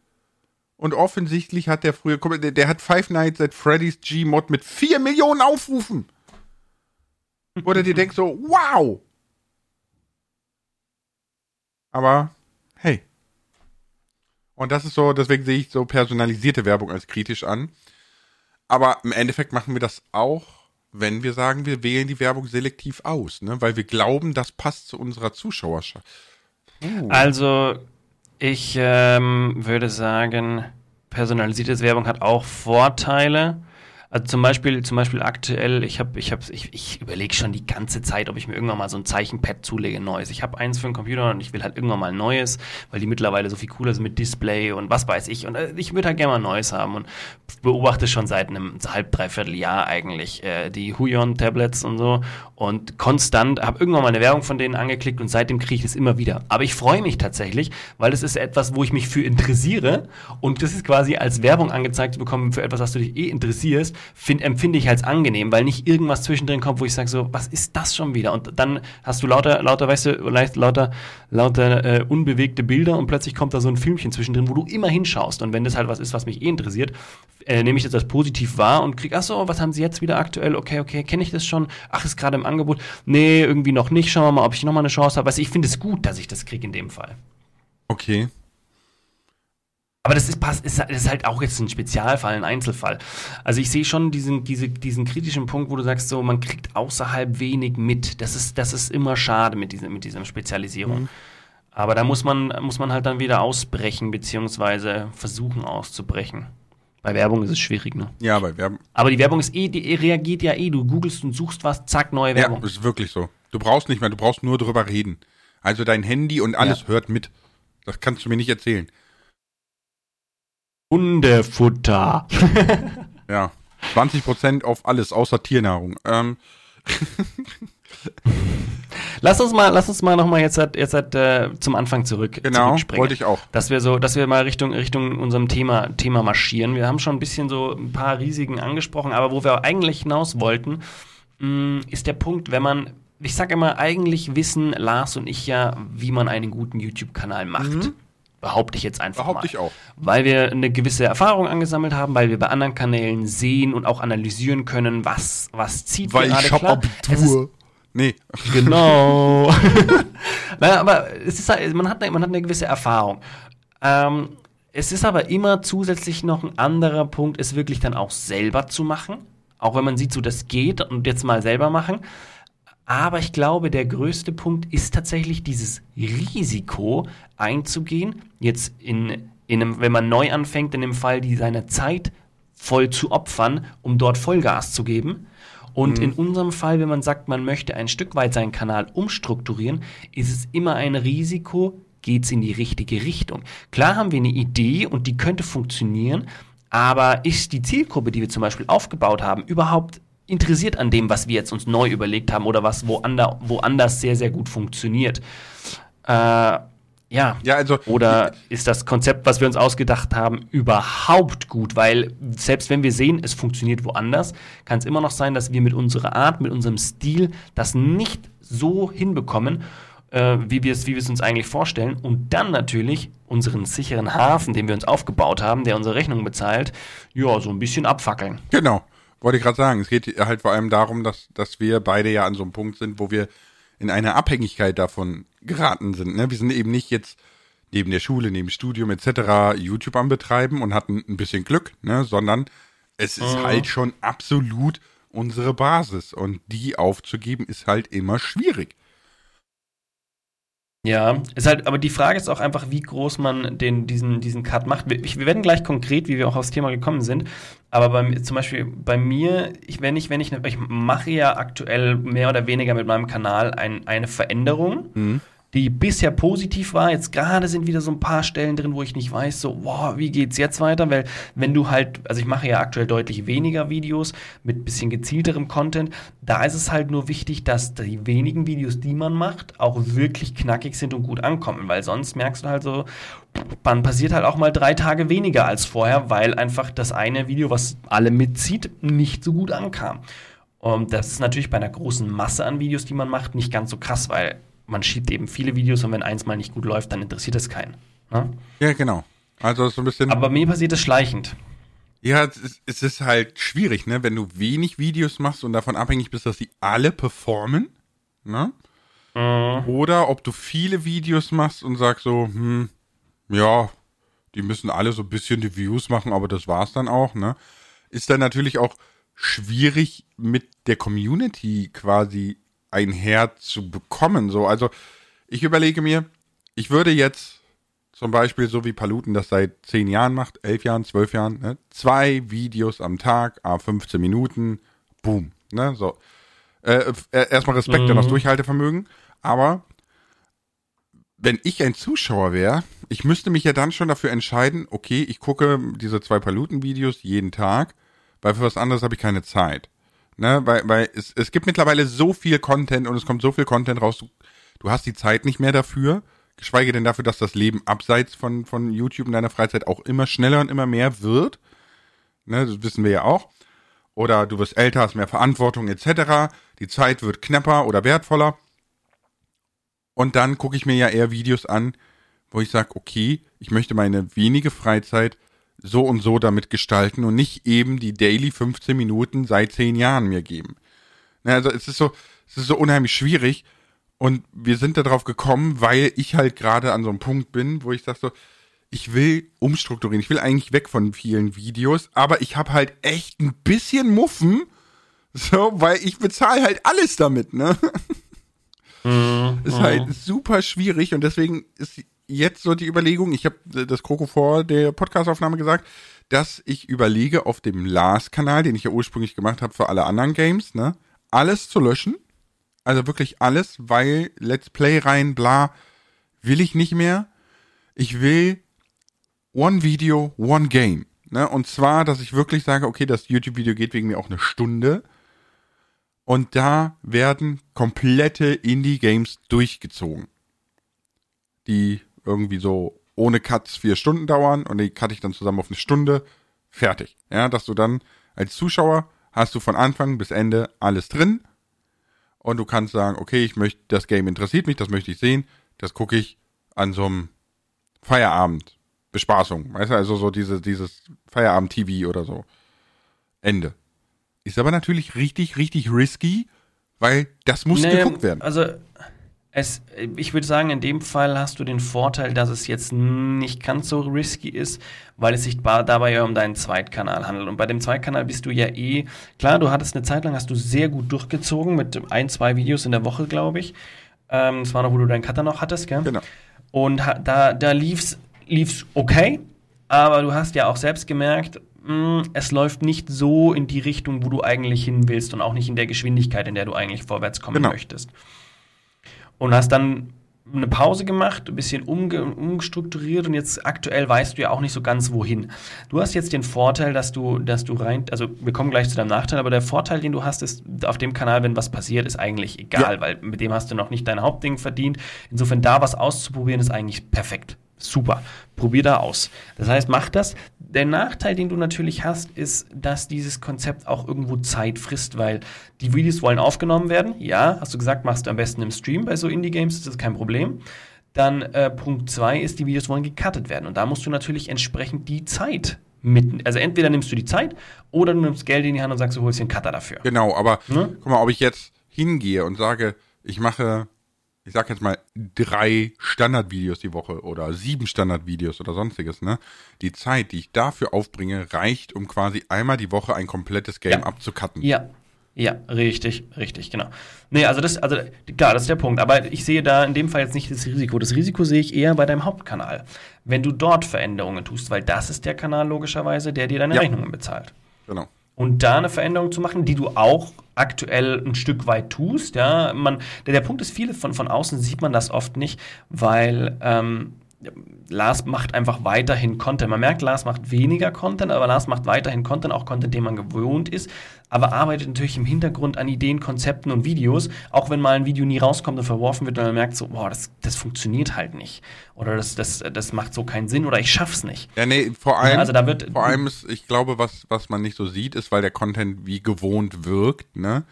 Und offensichtlich hat der früher, guck mal, der, der hat Five Nights at Freddy's G-Mod mit 4 Millionen Aufrufen. Oder dir (laughs) denkst so, wow. Aber, hey. Und das ist so, deswegen sehe ich so personalisierte Werbung als kritisch an. Aber im Endeffekt machen wir das auch, wenn wir sagen, wir wählen die Werbung selektiv aus, ne? Weil wir glauben, das passt zu unserer Zuschauerschaft. Uh. Also, ich ähm, würde sagen, personalisierte Werbung hat auch Vorteile. Also zum Beispiel, zum Beispiel aktuell, ich habe, ich habe, ich, ich überlege schon die ganze Zeit, ob ich mir irgendwann mal so ein Zeichenpad zulege, neues. Ich habe eins für den Computer und ich will halt irgendwann mal ein neues, weil die mittlerweile so viel cooler sind mit Display und was weiß ich. Und äh, ich würde halt gerne mal ein neues haben und beobachte schon seit einem halb, dreiviertel Jahr eigentlich äh, die Huion-Tablets und so und konstant, habe irgendwann mal eine Werbung von denen angeklickt und seitdem kriege ich es immer wieder. Aber ich freue mich tatsächlich, weil es ist etwas, wo ich mich für interessiere und das ist quasi als Werbung angezeigt zu bekommen für etwas, was du dich eh interessierst, find, empfinde ich als angenehm, weil nicht irgendwas zwischendrin kommt, wo ich sage so, was ist das schon wieder? Und dann hast du lauter, lauter, weißt du, lauter, lauter äh, unbewegte Bilder und plötzlich kommt da so ein Filmchen zwischendrin, wo du immer hinschaust. Und wenn das halt was ist, was mich eh interessiert, äh, nehme ich das als positiv wahr und krieg, ach so, was haben sie jetzt wieder aktuell? Okay, okay, kenne ich das schon? Ach, ist gerade im Angebot. Nee, irgendwie noch nicht. Schauen wir mal, ob ich noch mal eine Chance habe. Weißt du, ich finde es gut, dass ich das kriege in dem Fall. Okay. Aber das ist, ist, ist halt auch jetzt ein Spezialfall, ein Einzelfall. Also ich sehe schon diesen, diese, diesen kritischen Punkt, wo du sagst, so, man kriegt außerhalb wenig mit. Das ist, das ist immer schade mit, diesem, mit dieser Spezialisierung. Aber da muss man, muss man halt dann wieder ausbrechen, beziehungsweise versuchen auszubrechen. Bei Werbung ist es schwierig, ne? Ja, bei Werbung. Aber die Werbung ist eh, die reagiert ja eh. Du googelst und suchst was, zack, neue Ja, Werbung. ist wirklich so. Du brauchst nicht mehr, du brauchst nur drüber reden. Also dein Handy und alles Ja. hört mit. Das kannst du mir nicht erzählen. Hundefutter. (laughs) Ja. 20% auf alles, außer Tiernahrung. Ähm, (laughs) Lass uns mal, lass uns mal noch mal jetzt, halt- jetzt halt, äh, zum Anfang zurück. genau, wollte ich auch. dass wir so, dass wir mal Richtung Richtung unserem Thema Thema marschieren. Wir haben schon ein bisschen so ein paar Risiken angesprochen, aber wo wir eigentlich hinaus wollten, mh, ist der Punkt, wenn man, ich sage immer, eigentlich wissen Lars und ich ja, wie man einen guten YouTube-Kanal macht. Behaupte ich jetzt einfach Behaupte mal. ich auch. Weil wir eine gewisse Erfahrung angesammelt haben, weil wir bei anderen Kanälen sehen und auch analysieren können, was, was zieht Weil gerade ich klar. Abitur. Nee. Genau. (laughs) (laughs) naja, aber es ist halt, man, hat eine, man hat eine gewisse Erfahrung. Ähm, es ist aber immer zusätzlich noch ein anderer Punkt, es wirklich dann auch selber zu machen. Auch wenn man sieht, so das geht und jetzt mal selber machen. Aber ich glaube, der größte Punkt ist tatsächlich dieses Risiko einzugehen. Jetzt in, in einem, wenn man neu anfängt, in dem Fall, die seine Zeit voll zu opfern, um dort Vollgas zu geben. Und mhm. in unserem Fall, wenn man sagt, man möchte ein Stück weit seinen Kanal umstrukturieren, ist es immer ein Risiko, geht es in die richtige Richtung. Klar haben wir eine Idee und die könnte funktionieren, aber ist die Zielgruppe, die wir zum Beispiel aufgebaut haben, überhaupt interessiert an dem, was wir jetzt uns neu überlegt haben oder was woanders, woanders sehr, sehr gut funktioniert? Äh, ja. ja also, Oder ist das Konzept, was wir uns ausgedacht haben, überhaupt gut? Weil selbst wenn wir sehen, es funktioniert woanders, kann es immer noch sein, dass wir mit unserer Art, mit unserem Stil das nicht so hinbekommen, äh, wie wir es wie uns eigentlich vorstellen. Und dann natürlich unseren sicheren Hafen, den wir uns aufgebaut haben, der unsere Rechnung bezahlt, ja, so ein bisschen abfackeln. Genau. Wollte ich gerade sagen. Es geht halt vor allem darum, dass, dass wir beide ja an so einem Punkt sind, wo wir in eine Abhängigkeit davon geraten sind. Ne? Wir sind eben nicht jetzt neben der Schule, neben Studium etc. YouTube am Betreiben und hatten ein bisschen Glück, ne? sondern es ist mhm. halt schon absolut unsere Basis und die aufzugeben ist halt immer schwierig. Ja, ist halt, aber die Frage ist auch einfach, wie groß man den, diesen, diesen Cut macht. Wir, wir werden gleich konkret, wie wir auch aufs Thema gekommen sind. Aber bei, zum Beispiel bei mir, ich, wenn ich, wenn ich, ich mache ja aktuell mehr oder weniger mit meinem Kanal ein, eine Veränderung. Mhm die bisher positiv war. Jetzt gerade sind wieder so ein paar Stellen drin, wo ich nicht weiß, so, wow, wie geht's jetzt weiter? Weil wenn du halt, also ich mache ja aktuell deutlich weniger Videos mit bisschen gezielterem Content, da ist es halt nur wichtig, dass die wenigen Videos, die man macht, auch wirklich knackig sind und gut ankommen, weil sonst merkst du halt so, dann passiert halt auch mal drei Tage weniger als vorher, weil einfach das eine Video, was alle mitzieht, nicht so gut ankam. Und das ist natürlich bei einer großen Masse an Videos, die man macht, nicht ganz so krass, weil man schiebt eben viele Videos und wenn eins mal nicht gut läuft, dann interessiert es keinen. Ne? Ja, genau. Also so ein bisschen. Aber mir passiert es schleichend. Ja, es ist, es ist halt schwierig, ne? Wenn du wenig Videos machst und davon abhängig bist, dass sie alle performen, ne? Mhm. Oder ob du viele Videos machst und sagst so, hm, ja, die müssen alle so ein bisschen die Views machen, aber das war's dann auch, ne? Ist dann natürlich auch schwierig mit der Community quasi ein Herz zu bekommen. So, also ich überlege mir, ich würde jetzt zum Beispiel so wie Paluten das seit zehn Jahren macht, elf Jahren, zwölf Jahren, ne, zwei Videos am Tag, a 15 Minuten, boom, ne, so. Äh, äh, erstmal Respekt mhm. an das Durchhaltevermögen, aber wenn ich ein Zuschauer wäre, ich müsste mich ja dann schon dafür entscheiden, okay, ich gucke diese zwei Paluten-Videos jeden Tag, weil für was anderes habe ich keine Zeit. Ne? Weil, weil es, es gibt mittlerweile so viel Content und es kommt so viel Content raus, du, du hast die Zeit nicht mehr dafür. Geschweige denn dafür, dass das Leben abseits von, von YouTube in deiner Freizeit auch immer schneller und immer mehr wird. Ne, das wissen wir ja auch. Oder du wirst älter, hast mehr Verantwortung etc. Die Zeit wird knapper oder wertvoller. Und dann gucke ich mir ja eher Videos an, wo ich sage, okay, ich möchte meine wenige Freizeit so und so damit gestalten und nicht eben die Daily 15 Minuten seit 10 Jahren mir geben. Also es ist so, es ist so unheimlich schwierig und wir sind darauf gekommen, weil ich halt gerade an so einem Punkt bin, wo ich sage so, ich will umstrukturieren, ich will eigentlich weg von vielen Videos, aber ich habe halt echt ein bisschen Muffen, so, weil ich bezahle halt alles damit, ne? Mhm, (laughs) ist halt mhm. super schwierig und deswegen ist jetzt so die Überlegung, ich habe das Kroko vor der Podcastaufnahme gesagt, dass ich überlege, auf dem Lars-Kanal, den ich ja ursprünglich gemacht habe für alle anderen Games, ne, alles zu löschen. Also wirklich alles, weil Let's Play rein, bla, will ich nicht mehr. Ich will One Video, One Game. Ne? Und zwar, dass ich wirklich sage, okay, das YouTube-Video geht wegen mir auch eine Stunde. Und da werden komplette Indie-Games durchgezogen. Die irgendwie so ohne Cuts vier Stunden dauern und die cutte ich dann zusammen auf eine Stunde. Fertig. Ja, dass du dann als Zuschauer hast du von Anfang bis Ende alles drin und du kannst sagen, okay, ich möchte, das Game interessiert mich, das möchte ich sehen, das gucke ich an so einem Feierabend. Bespaßung, weißt du, also so diese, dieses Feierabend-TV oder so. Ende. Ist aber natürlich richtig, richtig risky, weil das muss naja, geguckt werden. Also es, ich würde sagen, in dem Fall hast du den Vorteil, dass es jetzt nicht ganz so risky ist, weil es sich dabei ja um deinen Zweitkanal handelt. Und bei dem Zweitkanal bist du ja eh, klar, du hattest eine Zeit lang, hast du sehr gut durchgezogen mit ein, zwei Videos in der Woche, glaube ich. Ähm, das war noch, wo du deinen Cutter noch hattest, gell? Genau. Und da, da lief's, lief's okay, aber du hast ja auch selbst gemerkt, mh, es läuft nicht so in die Richtung, wo du eigentlich hin willst und auch nicht in der Geschwindigkeit, in der du eigentlich vorwärts kommen Genau. möchtest. Und hast dann eine Pause gemacht, ein bisschen umge umstrukturiert und jetzt aktuell weißt du ja auch nicht so ganz wohin. Du hast jetzt den Vorteil, dass du, dass du rein, also wir kommen gleich zu deinem Nachteil, aber der Vorteil, den du hast, ist, auf dem Kanal, wenn was passiert, ist eigentlich egal, Ja. weil mit dem hast du noch nicht dein Hauptding verdient. Insofern da was auszuprobieren, ist eigentlich perfekt. Super. Probier da aus. Das heißt, mach das. Der Nachteil, den du natürlich hast, ist, dass dieses Konzept auch irgendwo Zeit frisst, weil die Videos wollen aufgenommen werden. Ja, hast du gesagt, machst du am besten im Stream bei so Indie-Games, das ist kein Problem. Dann äh, Punkt zwei ist, die Videos wollen gecuttet werden. Und da musst du natürlich entsprechend die Zeit mit. Also entweder nimmst du die Zeit oder du nimmst Geld in die Hand und sagst, du holst dir einen Cutter dafür. Genau, aber Ne? guck mal, ob ich jetzt hingehe und sage, ich mache, ich sag jetzt mal, drei Standardvideos die Woche oder sieben Standardvideos oder sonstiges, ne? Die Zeit, die ich dafür aufbringe, reicht, um quasi einmal die Woche ein komplettes Game Ja. abzucutten. Ja. Ja, richtig, richtig, genau. Nee, also das, also klar, das ist der Punkt. Aber ich sehe da in dem Fall jetzt nicht das Risiko. Das Risiko sehe ich eher bei deinem Hauptkanal. Wenn du dort Veränderungen tust, weil das ist der Kanal logischerweise, der dir deine Ja. Rechnungen bezahlt. Genau. Und da eine Veränderung zu machen, die du auch aktuell ein Stück weit tust, ja, man, der, der Punkt ist, viele von, von außen sieht man das oft nicht, weil ähm, Lars macht einfach weiterhin Content. Man merkt, Lars macht weniger Content, aber Lars macht weiterhin Content, auch Content, den man gewohnt ist, aber arbeitet natürlich im Hintergrund an Ideen, Konzepten und Videos, auch wenn mal ein Video nie rauskommt und verworfen wird und man merkt so, boah, das, das funktioniert halt nicht. Oder das, das, das macht so keinen Sinn oder ich schaff's nicht. Ja, nee, vor allem, also da wird- vor allem ist, ich glaube, was, was man nicht so sieht, ist, weil der Content wie gewohnt wirkt, ne?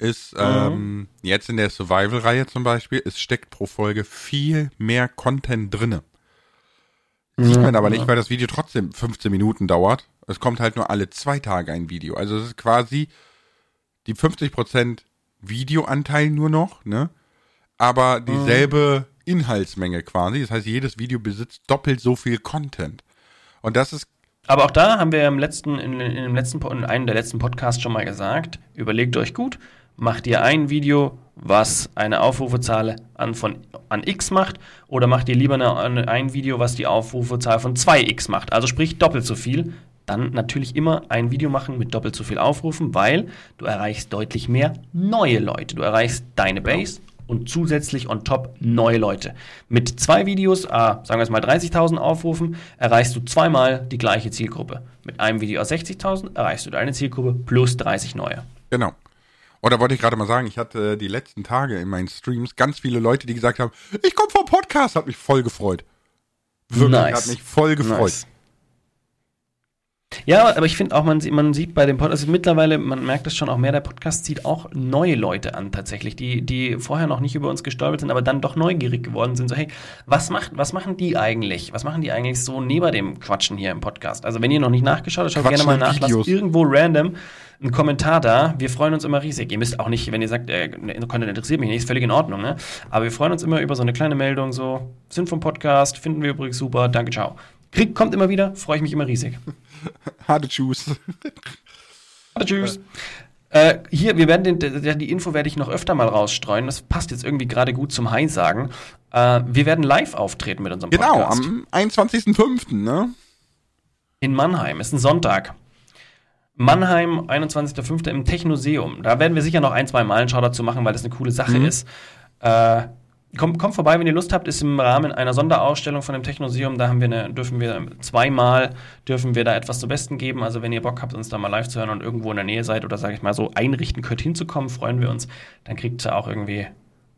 Ist ähm, jetzt in der Survival-Reihe zum Beispiel, es steckt pro Folge viel mehr Content drinne. Sieht man aber nicht, weil das Video trotzdem 15 Minuten dauert. Es kommt halt nur alle zwei Tage ein Video. Also es ist quasi die 50% Videoanteil nur noch, ne? Aber dieselbe Inhaltsmenge quasi. Das heißt, jedes Video besitzt doppelt so viel Content. Und das ist Aber auch da haben wir im letzten, in, in, dem letzten, in einem der letzten Podcasts schon mal gesagt, überlegt euch gut, macht ihr ein Video, was eine Aufrufezahl an, von, an x macht, oder macht ihr lieber eine, ein Video, was die Aufrufezahl von 2x macht, also sprich doppelt so viel, dann natürlich immer ein Video machen mit doppelt so viel Aufrufen, weil du erreichst deutlich mehr neue Leute. Du erreichst deine Base und zusätzlich on top neue Leute. Mit zwei Videos, ah, sagen wir es mal 30.000 Aufrufen, erreichst du zweimal die gleiche Zielgruppe. Mit einem Video aus 60.000 erreichst du deine Zielgruppe plus 30 neue. Genau. Oder wollte ich gerade mal sagen, ich hatte die letzten Tage in meinen Streams ganz viele Leute, die gesagt haben, ich komme vom Podcast, hat mich voll gefreut. Wirklich, Nice. hat mich voll gefreut. Nice. Ja, aber ich finde auch, man sieht, man sieht bei dem Podcast, also mittlerweile, man merkt es schon auch mehr, der Podcast zieht auch neue Leute an tatsächlich, die, die vorher noch nicht über uns gestolpert sind, aber dann doch neugierig geworden sind. So, hey, was, macht, was machen die eigentlich? Was machen die eigentlich so neben dem Quatschen hier im Podcast? Also wenn ihr noch nicht nachgeschaut habt, schaut gerne mal Quatschen nach, lasst irgendwo random einen Kommentar da. Wir freuen uns immer riesig. Ihr müsst auch nicht, wenn ihr sagt, äh, Content interessiert mich nicht, ist völlig in Ordnung, ne? Aber wir freuen uns immer über so eine kleine Meldung, so, sind vom Podcast, finden wir übrigens super, danke, ciao. Krieg kommt immer wieder, freue ich mich immer riesig. Harte Tschüss. Warte, tschüss. Äh, hier, wir werden den, die Info werde ich noch öfter mal rausstreuen. Das passt jetzt irgendwie gerade gut zum Hi sagen. Äh, wir werden live auftreten mit unserem Genau, Podcast. am 21.05., ne? In Mannheim. Ist ein Sonntag. Mannheim, 21.05. im Technoseum. Da werden wir sicher noch ein, zwei Mal einen Schau dazu machen, weil das eine coole Sache ist. Äh, kommt, kommt vorbei, wenn ihr Lust habt, ist im Rahmen einer Sonderausstellung von dem Technoseum. Da haben wir eine, dürfen wir zweimal dürfen wir da etwas zum Besten geben. Also wenn ihr Bock habt, uns da mal live zu hören und irgendwo in der Nähe seid oder sage ich mal so einrichten könnt, hinzukommen, freuen wir uns. Dann kriegt ihr auch irgendwie,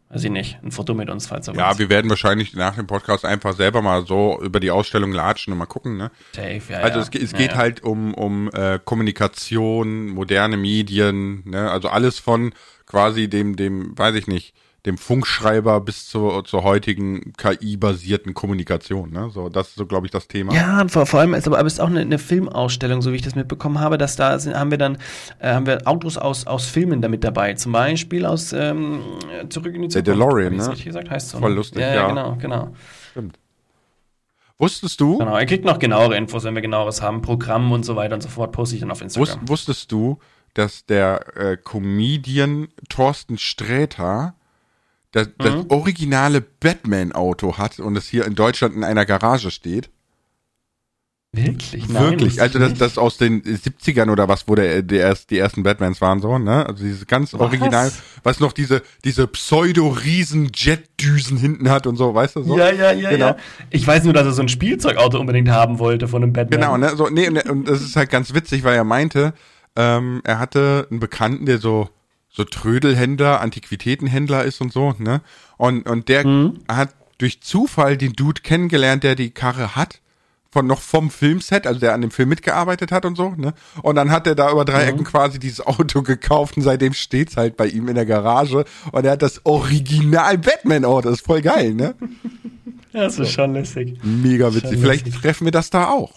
weiß ich nicht, ein Foto mit uns, falls ihr Ja, wollt. wir werden wahrscheinlich nach dem Podcast einfach selber mal so über die Ausstellung latschen und mal gucken, ne? Safe, ja, Also ja. es, es Ja, geht ja. halt um, um äh, Kommunikation, moderne Medien, ne? Also alles von quasi dem, dem, weiß ich nicht, dem Funkschreiber bis zur, zur heutigen KI-basierten Kommunikation, ne? So, das ist so, glaube ich, das Thema. Ja, vor, vor allem ist aber, aber es ist auch eine, eine Filmausstellung, so wie ich das mitbekommen habe, dass da sind, haben wir dann äh, haben wir Autos aus, aus Filmen damit dabei. Zum Beispiel aus ähm, Zurück in die Der Zukunft. DeLorean, Hab ich's ne? richtig gesagt? Heißt so. Voll ne? lustig, ja. ja. genau, genau. Stimmt. Wusstest du, Genau, ihr kriegt noch genauere Infos, wenn wir genaueres haben. Programm und so weiter und so fort, poste ich dann auf Instagram. wusstest du, dass der äh, Comedian Thorsten Sträter das, das Mhm. originale Batman-Auto hat und es hier in Deutschland in einer Garage steht? Wirklich? Nein, Wirklich. Also das, das aus den 70ern oder was, wo der, der die ersten Batmans waren so, ne? Also dieses ganz Was? original, was noch diese, diese Pseudo-Riesen-Jet-Düsen hinten hat und so, weißt du so? Ja, ja, ja, Genau. ja. Ich weiß nur, dass er so ein Spielzeugauto unbedingt haben wollte von einem Batman. Genau, ne? So, nee, und, und das ist halt ganz witzig, weil er meinte, ähm, er hatte einen Bekannten, der so, so Trödelhändler, Antiquitätenhändler ist und so, ne? Und, und der hat durch Zufall den Dude kennengelernt, der die Karre hat. Von noch vom Filmset, also der an dem Film mitgearbeitet hat und so, ne? Und dann hat er da über drei Ecken quasi dieses Auto gekauft und seitdem steht's halt bei ihm in der Garage und er hat das Original Batman-Auto, das ist voll geil, ne? Ja, (laughs) das ist schon lässig. Mega witzig. Schon Vielleicht lustig. treffen wir das da auch.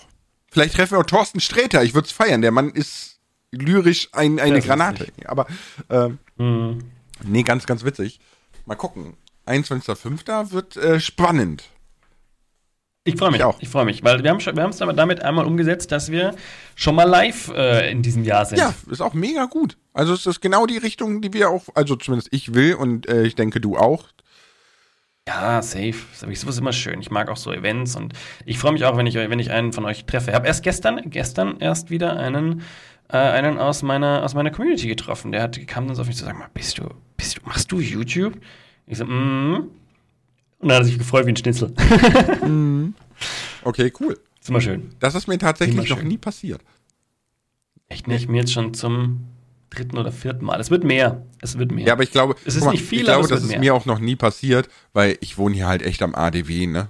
Vielleicht treffen wir auch Thorsten Sträter. Ich würde es feiern. Der Mann ist lyrisch ein, eine Das Granate. Aber ähm, Mhm. nee, ganz, ganz witzig. Mal gucken. 21.05. wird äh, spannend. Ich freue mich Ich auch. Ich freue mich, weil wir haben wir es damit, damit einmal umgesetzt, dass wir schon mal live äh, in diesem Jahr sind. Ja, ist auch mega gut. Also es ist genau die Richtung, die wir auch, also zumindest ich will und äh, ich denke du auch. Ja, safe. Das ist immer schön. Ich mag auch so Events und ich freue mich auch, wenn ich, wenn ich einen von euch treffe. Ich habe erst gestern, gestern erst wieder einen, äh, einen aus meiner, aus meiner Community getroffen. Der hat, kam dann so auf mich zu sagen, bist du, bist du, machst du YouTube? Ich so, mm. Und dann hat er sich gefreut wie ein Schnitzel. (laughs) Okay, cool. ist immer schön. Das ist mir tatsächlich noch nie passiert. Echt nicht? Mir jetzt schon zum dritten oder vierten Mal. Es wird mehr. Es wird mehr. Ja, aber ich glaube, Es ist guck nicht viel, ich glaube, aber es das wird ist mehr. mir auch noch nie passiert, weil ich wohne hier halt echt am ADW, ne?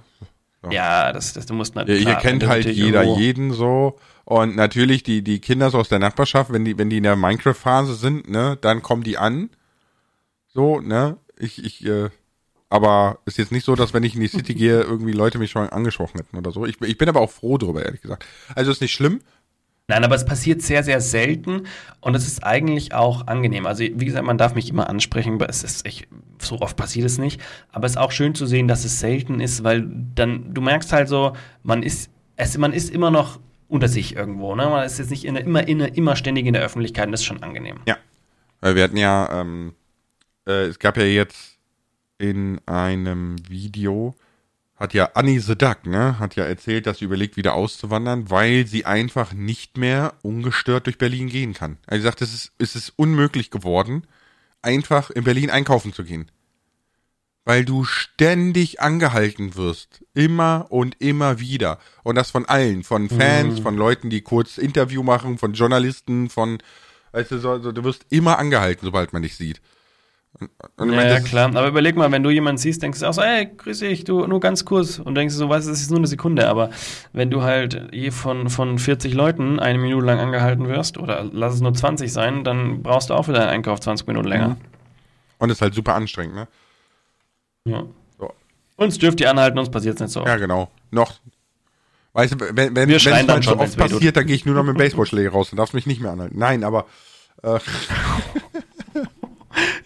Ja, das, das, du musst halt. Ja, hier klar, kennt halt natürlich jeder irgendwo- jeden so. Und natürlich die, die Kinder so aus der Nachbarschaft, wenn die, wenn die in der Minecraft-Phase sind, ne, dann kommen die an. So, ne? Ich, ich, äh, aber ist jetzt nicht so, dass wenn ich in die City gehe, (laughs) irgendwie Leute mich schon angesprochen hätten oder so. Ich, ich bin aber auch froh drüber, ehrlich gesagt. Also ist nicht schlimm. Nein, aber es passiert sehr, sehr selten und es ist eigentlich auch angenehm. Also, wie gesagt, man darf mich immer ansprechen, aber es ist, ich, so oft passiert es nicht. Aber es ist auch schön zu sehen, dass es selten ist, weil dann, du merkst halt so, man ist, es, man ist immer noch unter sich irgendwo, ne? Man ist jetzt nicht in, der- immer, in, der- immer ständig in der Öffentlichkeit und das ist schon angenehm. Ja. Weil wir hatten ja, ähm, äh, es gab ja jetzt in einem Video, hat ja Annie the Duck, ne, hat ja erzählt, dass sie überlegt, wieder auszuwandern, weil sie einfach nicht mehr ungestört durch Berlin gehen kann. Also sie sagt, es ist, es ist unmöglich geworden, einfach in Berlin einkaufen zu gehen. Weil du ständig angehalten wirst. Immer und immer wieder. Und das von allen. Von Fans, von Leuten, die kurz Interview machen, von Journalisten, von, weißt du, so, du wirst immer angehalten, sobald man dich sieht. Und, und Ja, meine, ja, klar. Aber überleg mal, wenn du jemanden siehst, denkst du auch so, ey, grüß dich, du, nur ganz kurz. Und denkst du so, weißt du, das ist nur eine Sekunde. Aber wenn du halt je von, von 40 Leuten eine Minute lang angehalten wirst, oder lass es nur 20 sein, dann brauchst du auch für deinen Einkauf 20 Minuten länger. Mhm. Und ist halt super anstrengend, ne? Ja. So. Uns dürft ihr anhalten, uns passiert es nicht so. Ja, genau. Noch. Weißt du, wenn, wenn es mal so oft passiert, dann gehe ich nur noch mit dem Baseballschläger raus und darfst mich nicht mehr anhalten. Nein, aber äh, (laughs)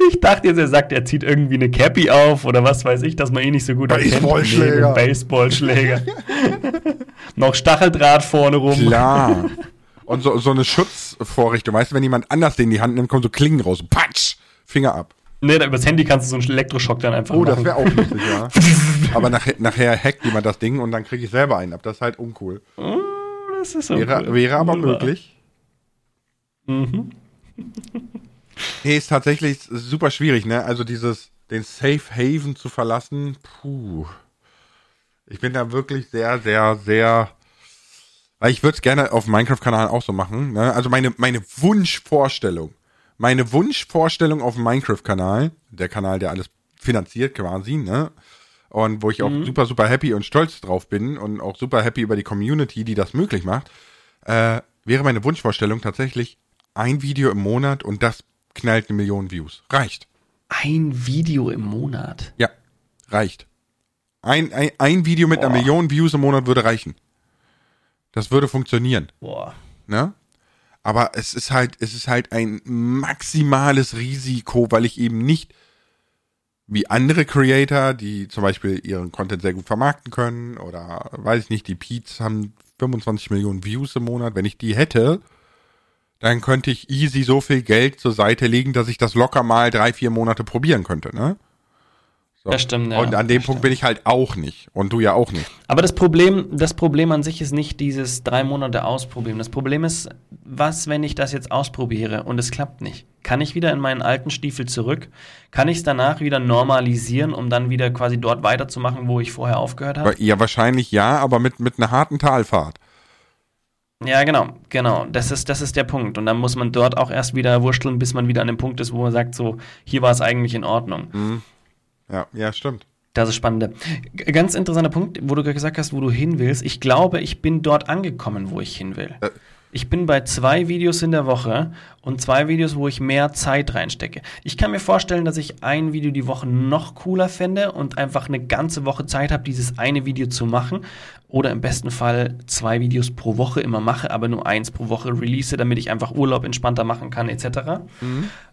Ich dachte jetzt, er sagt, er zieht irgendwie eine Cappy auf oder was weiß ich, dass man ihn nicht so gut erkennt. Baseballschläger. Baseballschläger. (laughs) Noch Stacheldraht vorne rum. klar. (laughs) Und so, so eine Schutzvorrichtung, weißt du, wenn jemand anders den in die Hand nimmt, kommen so Klingen raus. Patsch! Finger ab. Nee, da übers Handy kannst du so einen Elektroschock dann einfach Oh, das machen. wäre auch lustig, ja. (laughs) Aber nachher, nachher hackt jemand das Ding und dann kriege ich selber einen ab. Das ist halt uncool. Oh, das ist so Wäre, wäre aber Wunderbar. möglich. Mhm. (laughs) Nee, ist tatsächlich super schwierig, ne? Also dieses, den Safe Haven zu verlassen, puh. Ich bin da wirklich sehr, sehr, sehr. Weil ich würde es gerne auf Minecraft-Kanal auch so machen. Ne? Also meine, meine Wunschvorstellung. Meine Wunschvorstellung auf dem Minecraft-Kanal, der Kanal, der alles finanziert quasi, ne? Und wo ich auch super, super happy und stolz drauf bin und auch super happy über die Community, die das möglich macht, äh, wäre meine Wunschvorstellung tatsächlich ein Video im Monat und das knallt eine Million Views. Reicht. Ein Video im Monat. Ja, reicht. Ein, ein, ein Video mit einer Boah. Million Views im Monat würde reichen. Das würde funktionieren, Boah. ne? Aber es ist halt, es ist halt ein maximales Risiko, weil ich eben nicht wie andere Creator, die zum Beispiel ihren Content sehr gut vermarkten können oder weiß ich nicht, die Peets haben 25 Millionen Views im Monat. Wenn ich die hätte, dann könnte ich easy so viel Geld zur Seite legen, dass ich das locker mal drei, vier Monate probieren könnte, ne? So. Das stimmt, ja. Und an dem Punkt bin ich halt auch nicht. Und du ja auch nicht. Aber das Problem, das Problem an sich ist nicht dieses drei Monate ausprobieren. Das Problem ist, was, wenn ich das jetzt ausprobiere und es klappt nicht? Kann ich wieder in meinen alten Stiefel zurück? Kann ich es danach wieder normalisieren, um dann wieder quasi dort weiterzumachen, wo ich vorher aufgehört habe? Ja, wahrscheinlich ja, aber mit, mit einer harten Talfahrt. Ja, genau, genau. Das ist, das ist der Punkt. Und dann muss man dort auch erst wieder wursteln, bis man wieder an dem Punkt ist, wo man sagt, so, hier war es eigentlich in Ordnung. Mhm. Ja, ja, stimmt. Das ist spannend. Ganz interessanter Punkt, wo du gerade gesagt hast, wo du hin willst. Ich glaube, ich bin dort angekommen, wo ich hin will. Ich bin bei zwei Videos in der Woche und zwei Videos, wo ich mehr Zeit reinstecke. Ich kann mir vorstellen, dass ich ein Video die Woche noch cooler fände und einfach eine ganze Woche Zeit habe, dieses eine Video zu machen. Oder im besten Fall zwei Videos pro Woche immer mache, aber nur eins pro Woche release, damit ich einfach Urlaub entspannter machen kann, etc.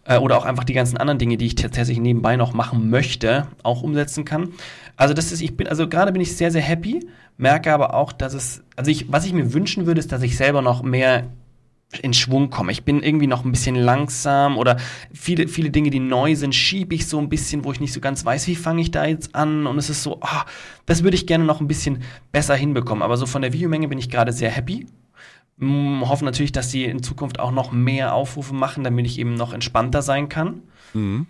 Äh, oder auch einfach die ganzen anderen Dinge, die ich tatsächlich nebenbei noch machen möchte, auch umsetzen kann. Also das ist, ich bin, also gerade bin ich sehr, sehr happy, merke aber auch, dass es, also ich, was ich mir wünschen würde, ist, dass ich selber noch mehr in Schwung komme. Ich bin irgendwie noch ein bisschen langsam oder viele, viele Dinge, die neu sind, schiebe ich so ein bisschen, wo ich nicht so ganz weiß, wie fange ich da jetzt an und es ist so, ah, das würde ich gerne noch ein bisschen besser hinbekommen. Aber so von der Videomenge bin ich gerade sehr happy. Mm, hoffe natürlich, dass sie in Zukunft auch noch mehr Aufrufe machen, damit ich eben noch entspannter sein kann. Mhm.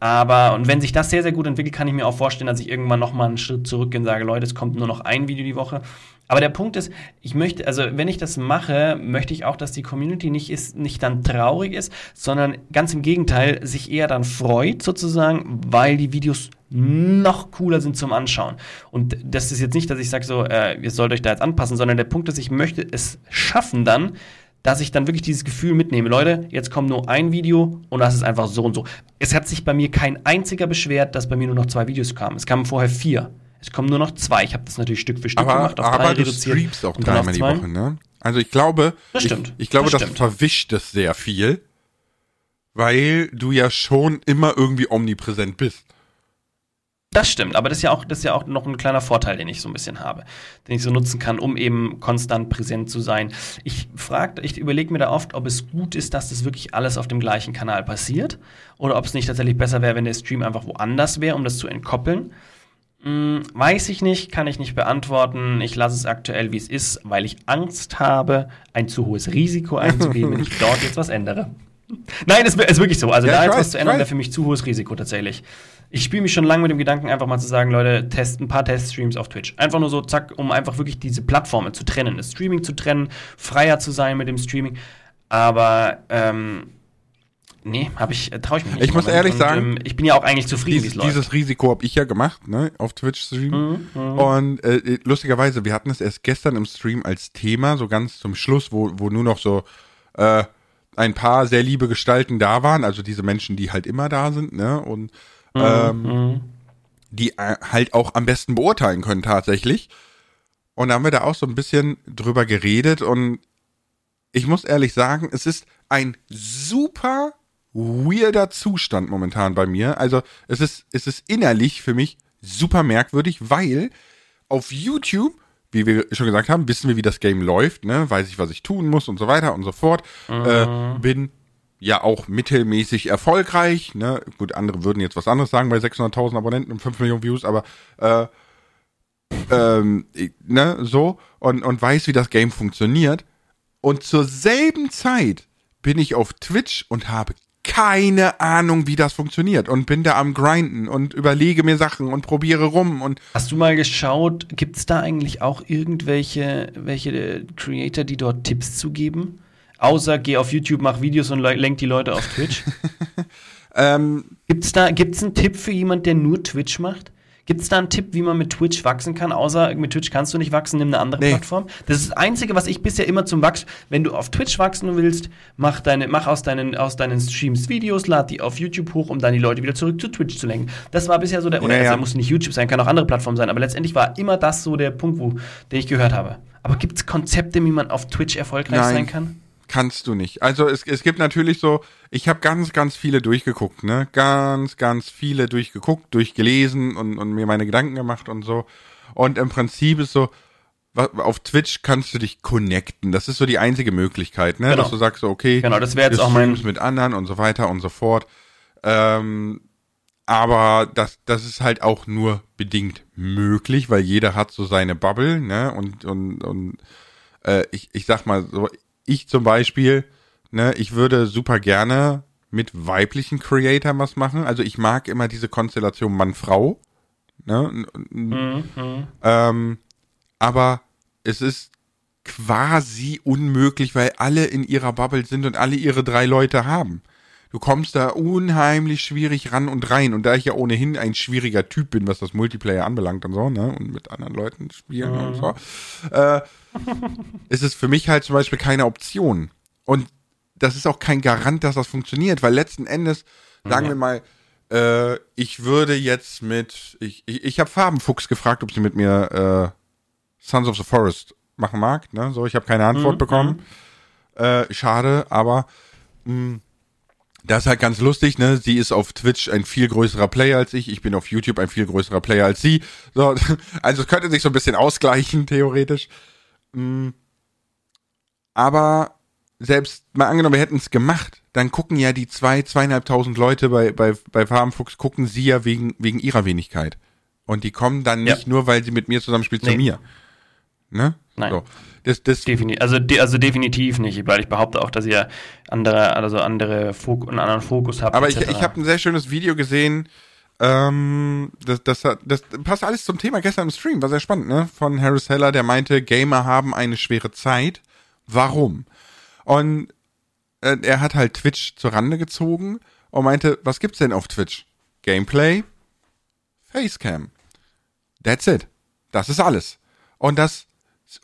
Aber, und wenn sich das sehr, sehr gut entwickelt, kann ich mir auch vorstellen, dass ich irgendwann nochmal einen Schritt zurückgehe und sage, Leute, es kommt nur noch ein Video die Woche. Aber der Punkt ist, ich möchte, also wenn ich das mache, möchte ich auch, dass die Community nicht ist, nicht dann traurig ist, sondern ganz im Gegenteil, sich eher dann freut sozusagen, weil die Videos noch cooler sind zum Anschauen. Und das ist jetzt nicht, dass ich sage so, äh, ihr sollt euch da jetzt anpassen, sondern der Punkt ist, ich möchte es schaffen dann, dass ich dann wirklich dieses Gefühl mitnehme, Leute, jetzt kommt nur ein Video und das ist einfach so und so. Es hat sich bei mir kein einziger beschwert, dass bei mir nur noch zwei Videos kamen. Es kamen vorher vier. Es kommen nur noch zwei. Ich habe das natürlich Stück für Stück Aber, gemacht, auf drei aber du reduziert. streamst auch dreimal die. Woche, ne? Also ich glaube, Das ich, ich glaube, Das das, verwischt es sehr viel, weil du ja schon immer irgendwie omnipräsent bist. Das stimmt, aber das ist ja auch, das ist ja auch noch ein kleiner Vorteil, den ich so ein bisschen habe, den ich so nutzen kann, um eben konstant präsent zu sein. Ich frage, ich überlege mir da oft, ob es gut ist, dass das wirklich alles auf dem gleichen Kanal passiert oder ob es nicht tatsächlich besser wäre, wenn der Stream einfach woanders wäre, um das zu entkoppeln. Hm, weiß ich nicht, kann ich nicht beantworten. Ich lasse es aktuell, wie es ist, weil ich Angst habe, ein zu hohes Risiko einzugehen, wenn ich dort jetzt was ändere. (laughs) Nein, es ist wirklich so. Also Ja, da jetzt was zu ändern, wäre für mich zu hohes Risiko tatsächlich. Ich spiele mich schon lange mit dem Gedanken, einfach mal zu sagen, Leute, test ein paar Teststreams auf Twitch. Einfach nur so, zack, um einfach wirklich diese Plattformen zu trennen, das Streaming zu trennen, freier zu sein mit dem Streaming. Aber ähm, nee, habe ich, äh, traue ich mich nicht. Ich muss ehrlich sagen, ähm, ich bin ja auch eigentlich zufrieden, wie es läuft. dieses Risiko habe ich ja gemacht, ne, auf Twitch-Stream. Mhm, Und äh, lustigerweise, wir hatten es erst gestern im Stream als Thema, so ganz zum Schluss, wo, wo nur noch so äh, ein paar sehr liebe Gestalten da waren, also diese Menschen, die halt immer da sind, ne? Und ähm, Mhm. die äh, halt auch am besten beurteilen können tatsächlich. Und da haben wir da auch so ein bisschen drüber geredet und ich muss ehrlich sagen, es ist ein super weirder Zustand momentan bei mir. Also es ist, es ist innerlich für mich super merkwürdig, weil auf YouTube, wie wir schon gesagt haben, wissen wir, wie das Game läuft, ne? Weiß ich, was ich tun muss und so weiter und so fort. Äh, bin ja auch mittelmäßig erfolgreich, ne? Gut, andere würden jetzt was anderes sagen bei 600.000 Abonnenten und 5 Millionen Views, aber äh, ähm, ne, so und, und weiß, wie das Game funktioniert. Und zur selben Zeit bin ich auf Twitch und habe keine Ahnung, wie das funktioniert und bin da am Grinden und überlege mir Sachen und probiere rum und Hast du mal geschaut, gibt es da eigentlich auch irgendwelche welche Creator, die dort Tipps zu geben? Außer geh auf YouTube, mach Videos und le- lenk die Leute auf Twitch. (laughs) ähm, Gibt's da gibt's einen Tipp für jemand, der nur Twitch macht? Gibt's da einen Tipp, wie man mit Twitch wachsen kann? Außer mit Twitch kannst du nicht wachsen, nimm eine andere Nee. Plattform. Das ist das Einzige, was ich bisher immer zum Wachsen. Wenn du auf Twitch wachsen willst, mach deine, mach aus deinen, aus deinen Streams Videos, lad die auf YouTube hoch, um dann die Leute wieder zurück zu Twitch zu lenken. Das war bisher so der, oder Ja, ja. also muss nicht YouTube sein, kann auch andere Plattformen sein, aber letztendlich war immer das so der Punkt, wo, den ich gehört habe. Aber gibt's Konzepte, wie man auf Twitch erfolgreich Nein. sein kann? Kannst du nicht. Also es, es gibt natürlich so, ich habe ganz, ganz viele durchgeguckt, ne? Ganz, ganz viele durchgeguckt, durchgelesen und, und mir meine Gedanken gemacht und so. Und im Prinzip ist so, auf Twitch kannst du dich connecten. Das ist so die einzige Möglichkeit, ne? Genau. Dass du sagst so, okay, Genau, das wäre jetzt auch mein- mit anderen und so weiter und so fort. Ähm, aber das, das ist halt auch nur bedingt möglich, weil jeder hat so seine Bubble, ne? Und, und, und äh, ich, ich sag mal so, ich zum Beispiel, ne, ich würde super gerne mit weiblichen Creator was machen. Also ich mag immer diese Konstellation Mann-Frau. Ne? Mhm. Ähm, aber es ist quasi unmöglich, weil alle in ihrer Bubble sind und alle ihre drei Leute haben. Du kommst da unheimlich schwierig ran und rein. Und da ich ja ohnehin ein schwieriger Typ bin, was das Multiplayer anbelangt und so, ne, und mit anderen Leuten spielen mhm. und so, äh, (laughs) ist es für mich halt zum Beispiel keine Option. Und das ist auch kein Garant, dass das funktioniert, weil letzten Endes, sagen mhm. wir mal, äh, ich würde jetzt mit, ich, ich, ich habe Farbenfuchs gefragt, ob sie mit mir äh, Sons of the Forest machen mag. Ne? So, ich habe keine Antwort mhm. bekommen. Äh, schade, aber mh, mm, das ist halt ganz lustig, ne? Sie ist auf Twitch ein viel größerer Player als ich. Ich bin auf YouTube ein viel größerer Player als sie. So, (laughs) also es könnte sich so ein bisschen ausgleichen, (laughs) theoretisch. Mm. Aber selbst mal angenommen, wir hätten es gemacht, dann gucken ja die zwei, zweieinhalbtausend Leute bei, bei, bei Farbenfuchs, gucken sie ja wegen, wegen ihrer Wenigkeit. Und die kommen dann nicht ja. nur, weil sie mit mir zusammenspielt, nee. zu mir. Ne? Nein. So. Das, das definitiv, also, de, also definitiv nicht, weil ich behaupte auch, dass ihr andere, also andere Fok einen anderen Fokus habt. Aber ich, ich habe ein sehr schönes Video gesehen, ähm, das, das, das passt alles zum Thema gestern im Stream, war sehr spannend, ne? Von Harris Heller, der meinte, Gamer haben eine schwere Zeit. Warum? Und äh, er hat halt Twitch zur Rande gezogen und meinte, was gibt's denn auf Twitch? Gameplay, Facecam. That's it. Das ist alles. Und das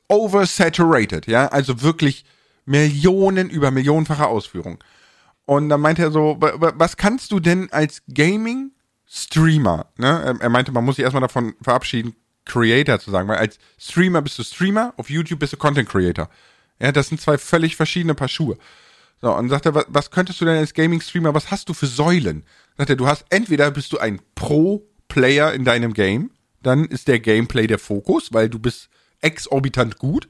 oversaturated, ja, also wirklich Millionen über millionenfache Ausführung. Und dann meinte er so, was kannst du denn als Gaming Streamer, ne? Er meinte, man muss sich erstmal davon verabschieden, Creator zu sagen, weil als Streamer bist du Streamer, auf YouTube bist du Content Creator. Ja, das sind zwei völlig verschiedene Paar Schuhe. So, und sagt er, was, was könntest du denn als Gaming-Streamer, was hast du für Säulen? Sagt er, du hast, entweder bist du ein Pro-Player in deinem Game, dann ist der Gameplay der Fokus, weil du bist exorbitant gut.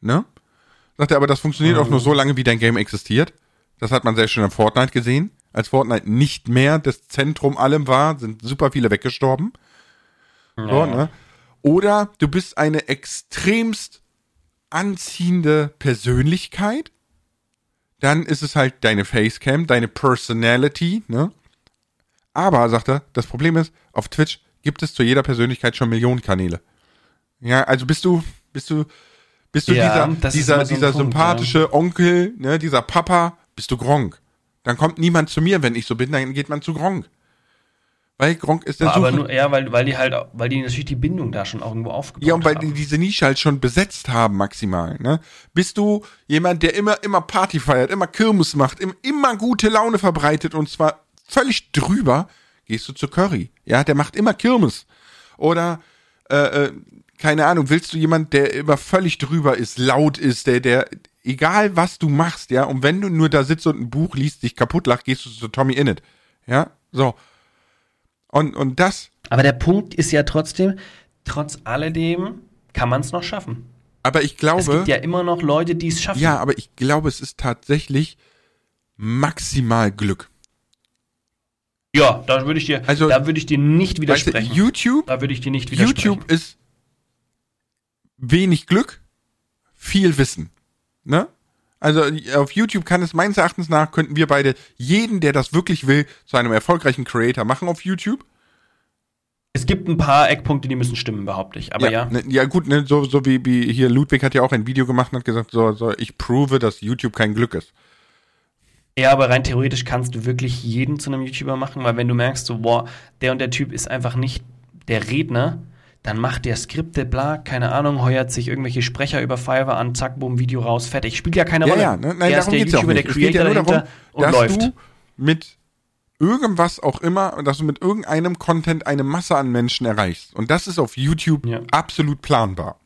Ne? Sagt er, aber das funktioniert mhm. auch nur so lange, wie dein Game existiert. Das hat man sehr schön in Fortnite gesehen. Als Fortnite nicht mehr das Zentrum allem war, sind super viele weggestorben. Ja. So, ne? Oder du bist eine extremst anziehende Persönlichkeit. Dann ist es halt deine Facecam, deine Personality, ne? Aber, sagt er, das Problem ist, auf Twitch gibt es zu jeder Persönlichkeit schon Millionen Kanäle. Ja, also bist du, bist du, bist du ja, dieser, dieser, so dieser Punkt, sympathische ja. Onkel, ne, dieser Papa, bist du Gronk. Dann kommt niemand zu mir, wenn ich so bin, dann geht man zu Gronk. Weil Gronk ist der Aber Suche. nur, ja, weil, weil die halt, weil die natürlich die Bindung da schon irgendwo aufgebaut haben. Ja, und weil haben. die diese Nische halt schon besetzt haben, maximal, ne? Bist du jemand, der immer, immer Party feiert, immer Kirmes macht, immer, immer gute Laune verbreitet und zwar völlig drüber, gehst du zu Curry. Ja, der macht immer Kirmes. Oder, äh, äh, keine Ahnung, willst du jemand, der immer völlig drüber ist, laut ist, der, der, egal was du machst, ja, und wenn du nur da sitzt und ein Buch liest, dich kaputt lacht, gehst du zu Tommy Innit. Ja, so. Und, und das. Aber der Punkt ist ja trotzdem, trotz alledem kann man es noch schaffen. Aber ich glaube. Es gibt ja immer noch Leute, die es schaffen. Ja, aber ich glaube, es ist tatsächlich maximal Glück. Ja, da würde ich dir, also, da würde ich dir nicht widersprechen. Weißt du, YouTube, da würde ich dir nicht widersprechen. YouTube ist wenig Glück, viel Wissen. Ne? Also auf YouTube kann es meines Erachtens nach, könnten wir beide jeden, der das wirklich will, zu einem erfolgreichen Creator machen auf YouTube. Es gibt ein paar Eckpunkte, die müssen stimmen, behaupte ich. Aber ja. Ja, ne, ja gut, ne, so, so wie, wie hier Ludwig hat ja auch ein Video gemacht und hat gesagt, so, so, ich prove, dass YouTube kein Glück ist. Ja, aber rein theoretisch kannst du wirklich jeden zu einem YouTuber machen, weil wenn du merkst, so, boah, der und der Typ ist einfach nicht der Redner, dann macht der Skripte, bla, keine Ahnung, heuert sich irgendwelche Sprecher über Fiverr an, zack, boom, Video raus, fertig. Spielt ja keine ja, Rolle. Ja, ne? Nein, der ist der YouTuber, der Creator ja darum, und dass läuft. Du mit irgendwas auch immer, dass du mit irgendeinem Content eine Masse an Menschen erreichst. Und das ist auf YouTube ja. absolut planbar.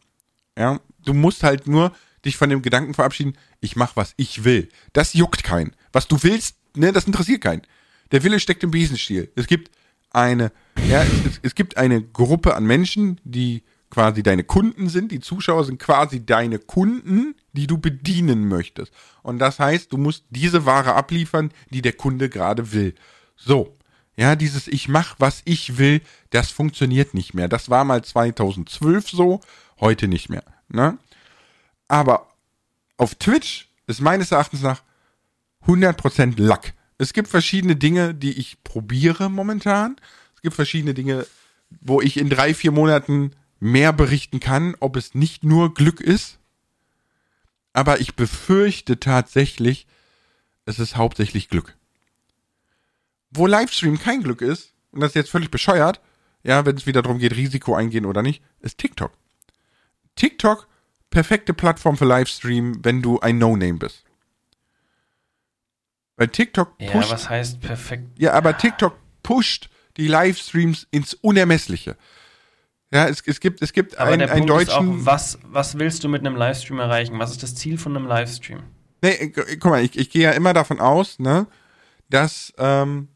Ja, du musst halt nur dich von dem Gedanken verabschieden, ich mach, was ich will. Das juckt keinen. Was du willst, ne, das interessiert keinen. Der Wille steckt im Besenstiel. Es gibt eine, ja, es, es gibt eine Gruppe an Menschen, die quasi deine Kunden sind. Die Zuschauer sind quasi deine Kunden, die du bedienen möchtest. Und das heißt, du musst diese Ware abliefern, die der Kunde gerade will. So. Ja, dieses ich mach, was ich will, das funktioniert nicht mehr. Das war mal 2012 so, heute nicht mehr. Ne? Aber auf Twitch ist meines Erachtens nach 100% Luck. Es gibt verschiedene Dinge, die ich probiere momentan. Es gibt verschiedene Dinge, wo ich in drei, vier Monaten mehr berichten kann, ob es nicht nur Glück ist. Aber ich befürchte tatsächlich, es ist hauptsächlich Glück. Wo Livestream kein Glück ist, und das ist jetzt völlig bescheuert, ja, wenn es wieder darum geht, Risiko eingehen oder nicht, ist TikTok. TikTok, perfekte Plattform für Livestream, wenn du ein No-Name bist. Weil TikTok pusht. Ja, was heißt perfekt? Ja, aber TikTok pusht die Livestreams ins Unermessliche. Ja, es, es gibt, es gibt aber einen, einen deutschen. Auch, was, was willst du mit einem Livestream erreichen? Was ist das Ziel von einem Livestream? Nee, guck mal, ich, ich gehe ja immer davon aus, ne, dass ähm,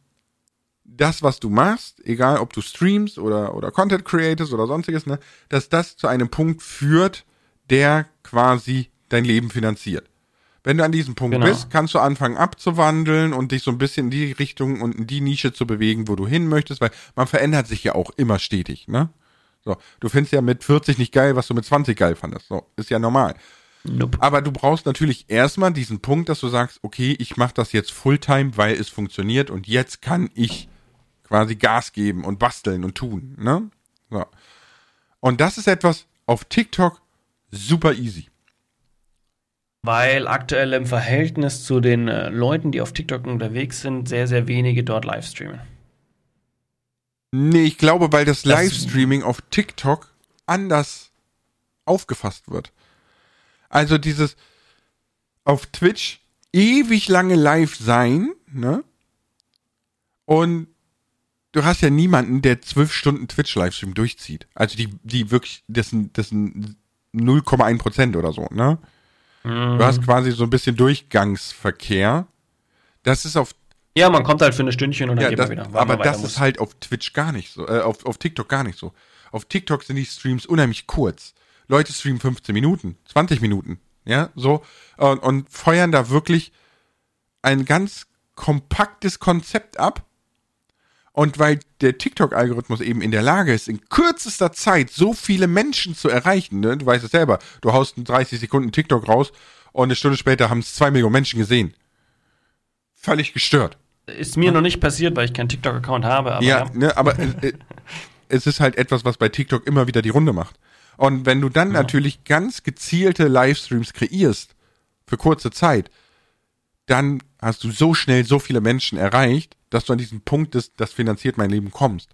das, was du machst, egal ob du streamst oder, oder Content creators oder sonstiges, ne, dass das zu einem Punkt führt, der quasi dein Leben finanziert. Wenn du an diesem Punkt genau. bist, kannst du anfangen abzuwandeln und dich so ein bisschen in die Richtung und in die Nische zu bewegen, wo du hin möchtest, weil man verändert sich ja auch immer stetig, ne? So, du findest ja mit 40 nicht geil, was du mit 20 geil fandest. So, ist ja normal. Nope. Aber du brauchst natürlich erstmal diesen Punkt, dass du sagst, okay, ich mache das jetzt Fulltime, weil es funktioniert und jetzt kann ich quasi Gas geben und basteln und tun. Ne? So. Und das ist etwas auf TikTok super easy. Weil aktuell im Verhältnis zu den äh, Leuten, die auf TikTok unterwegs sind, sehr, sehr wenige dort Livestreamen. Nee, ich glaube, weil das, das Livestreaming auf TikTok anders aufgefasst wird. Also dieses auf Twitch ewig lange live sein, ne? Und du hast ja niemanden, der zwölf Stunden Twitch-Livestream durchzieht. Also die, die wirklich, das sind, das sind 0,1 Prozent oder so, ne? Mhm. Du hast quasi so ein bisschen Durchgangsverkehr. Das ist auf ja, man kommt halt für eine Stündchen und dann ja, geht das, man wieder. aber das muss. ist halt auf Twitch gar nicht so, äh, auf, auf TikTok gar nicht so. Auf TikTok sind die Streams unheimlich kurz. Leute streamen 15 Minuten, 20 Minuten, ja, so, und, und feuern da wirklich ein ganz kompaktes Konzept ab. Und weil der TikTok-Algorithmus eben in der Lage ist, in kürzester Zeit so viele Menschen zu erreichen, ne? du weißt es selber, du haust in 30 Sekunden TikTok raus und eine Stunde später haben es zwei Millionen Menschen gesehen. Völlig gestört. Ist mir noch nicht passiert, weil ich keinen TikTok-Account habe. Aber ja, ja. Ne, aber äh, (laughs) es ist halt etwas, was bei TikTok immer wieder die Runde macht. Und wenn du dann ja. natürlich ganz gezielte Livestreams kreierst für kurze Zeit, dann hast du so schnell so viele Menschen erreicht, dass du an diesen Punkt des, das finanziert mein Leben kommst.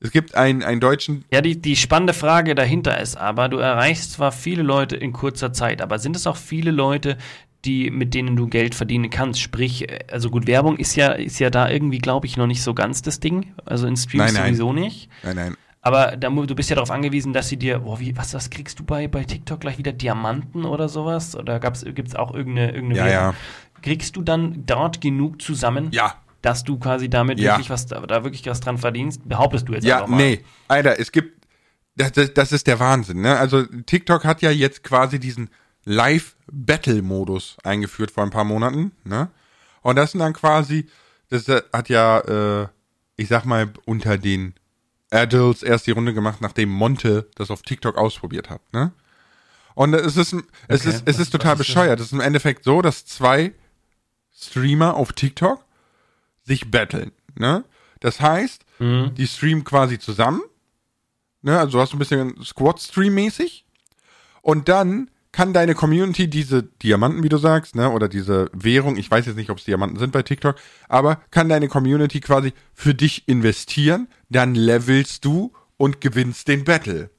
Es gibt einen, einen deutschen. Ja, die, die spannende Frage dahinter ist aber, du erreichst zwar viele Leute in kurzer Zeit, aber sind es auch viele Leute, die, mit denen du Geld verdienen kannst? Sprich, also gut, Werbung ist ja, ist ja da irgendwie, glaube ich, noch nicht so ganz das Ding. Also in Streams nein, nein. sowieso nicht. Nein, nein. Aber da, du bist ja darauf angewiesen, dass sie dir, boah, wie, was, was kriegst du bei, bei TikTok gleich wieder Diamanten oder sowas? Oder gibt es auch irgendeine, irgendeine ja, ja. Kriegst du dann dort genug zusammen? Ja. Dass du quasi damit ja. wirklich was, da, wirklich was dran verdienst? Behauptest du jetzt ja, einfach mal. Ja, nee. Alter, es gibt, das, das, das ist der Wahnsinn, ne? Also TikTok hat ja jetzt quasi diesen Live-Battle-Modus eingeführt vor ein paar Monaten, ne? Und das sind dann quasi, das hat ja, äh, ich sag mal, unter den Adults erst die Runde gemacht, nachdem Monte das auf TikTok ausprobiert hat, ne? Und es ist, es okay, ist, es ist total bescheuert. Es ist im Endeffekt so, dass zwei Streamer auf TikTok sich battlen, ne? Das heißt, mhm. die streamen quasi zusammen, ne? Also du hast ein bisschen Squad-Stream-mäßig und dann kann deine Community diese Diamanten, wie du sagst, ne, oder diese Währung, ich weiß jetzt nicht, ob es Diamanten sind bei TikTok, aber kann deine Community quasi für dich investieren, dann levelst du und gewinnst den Battle.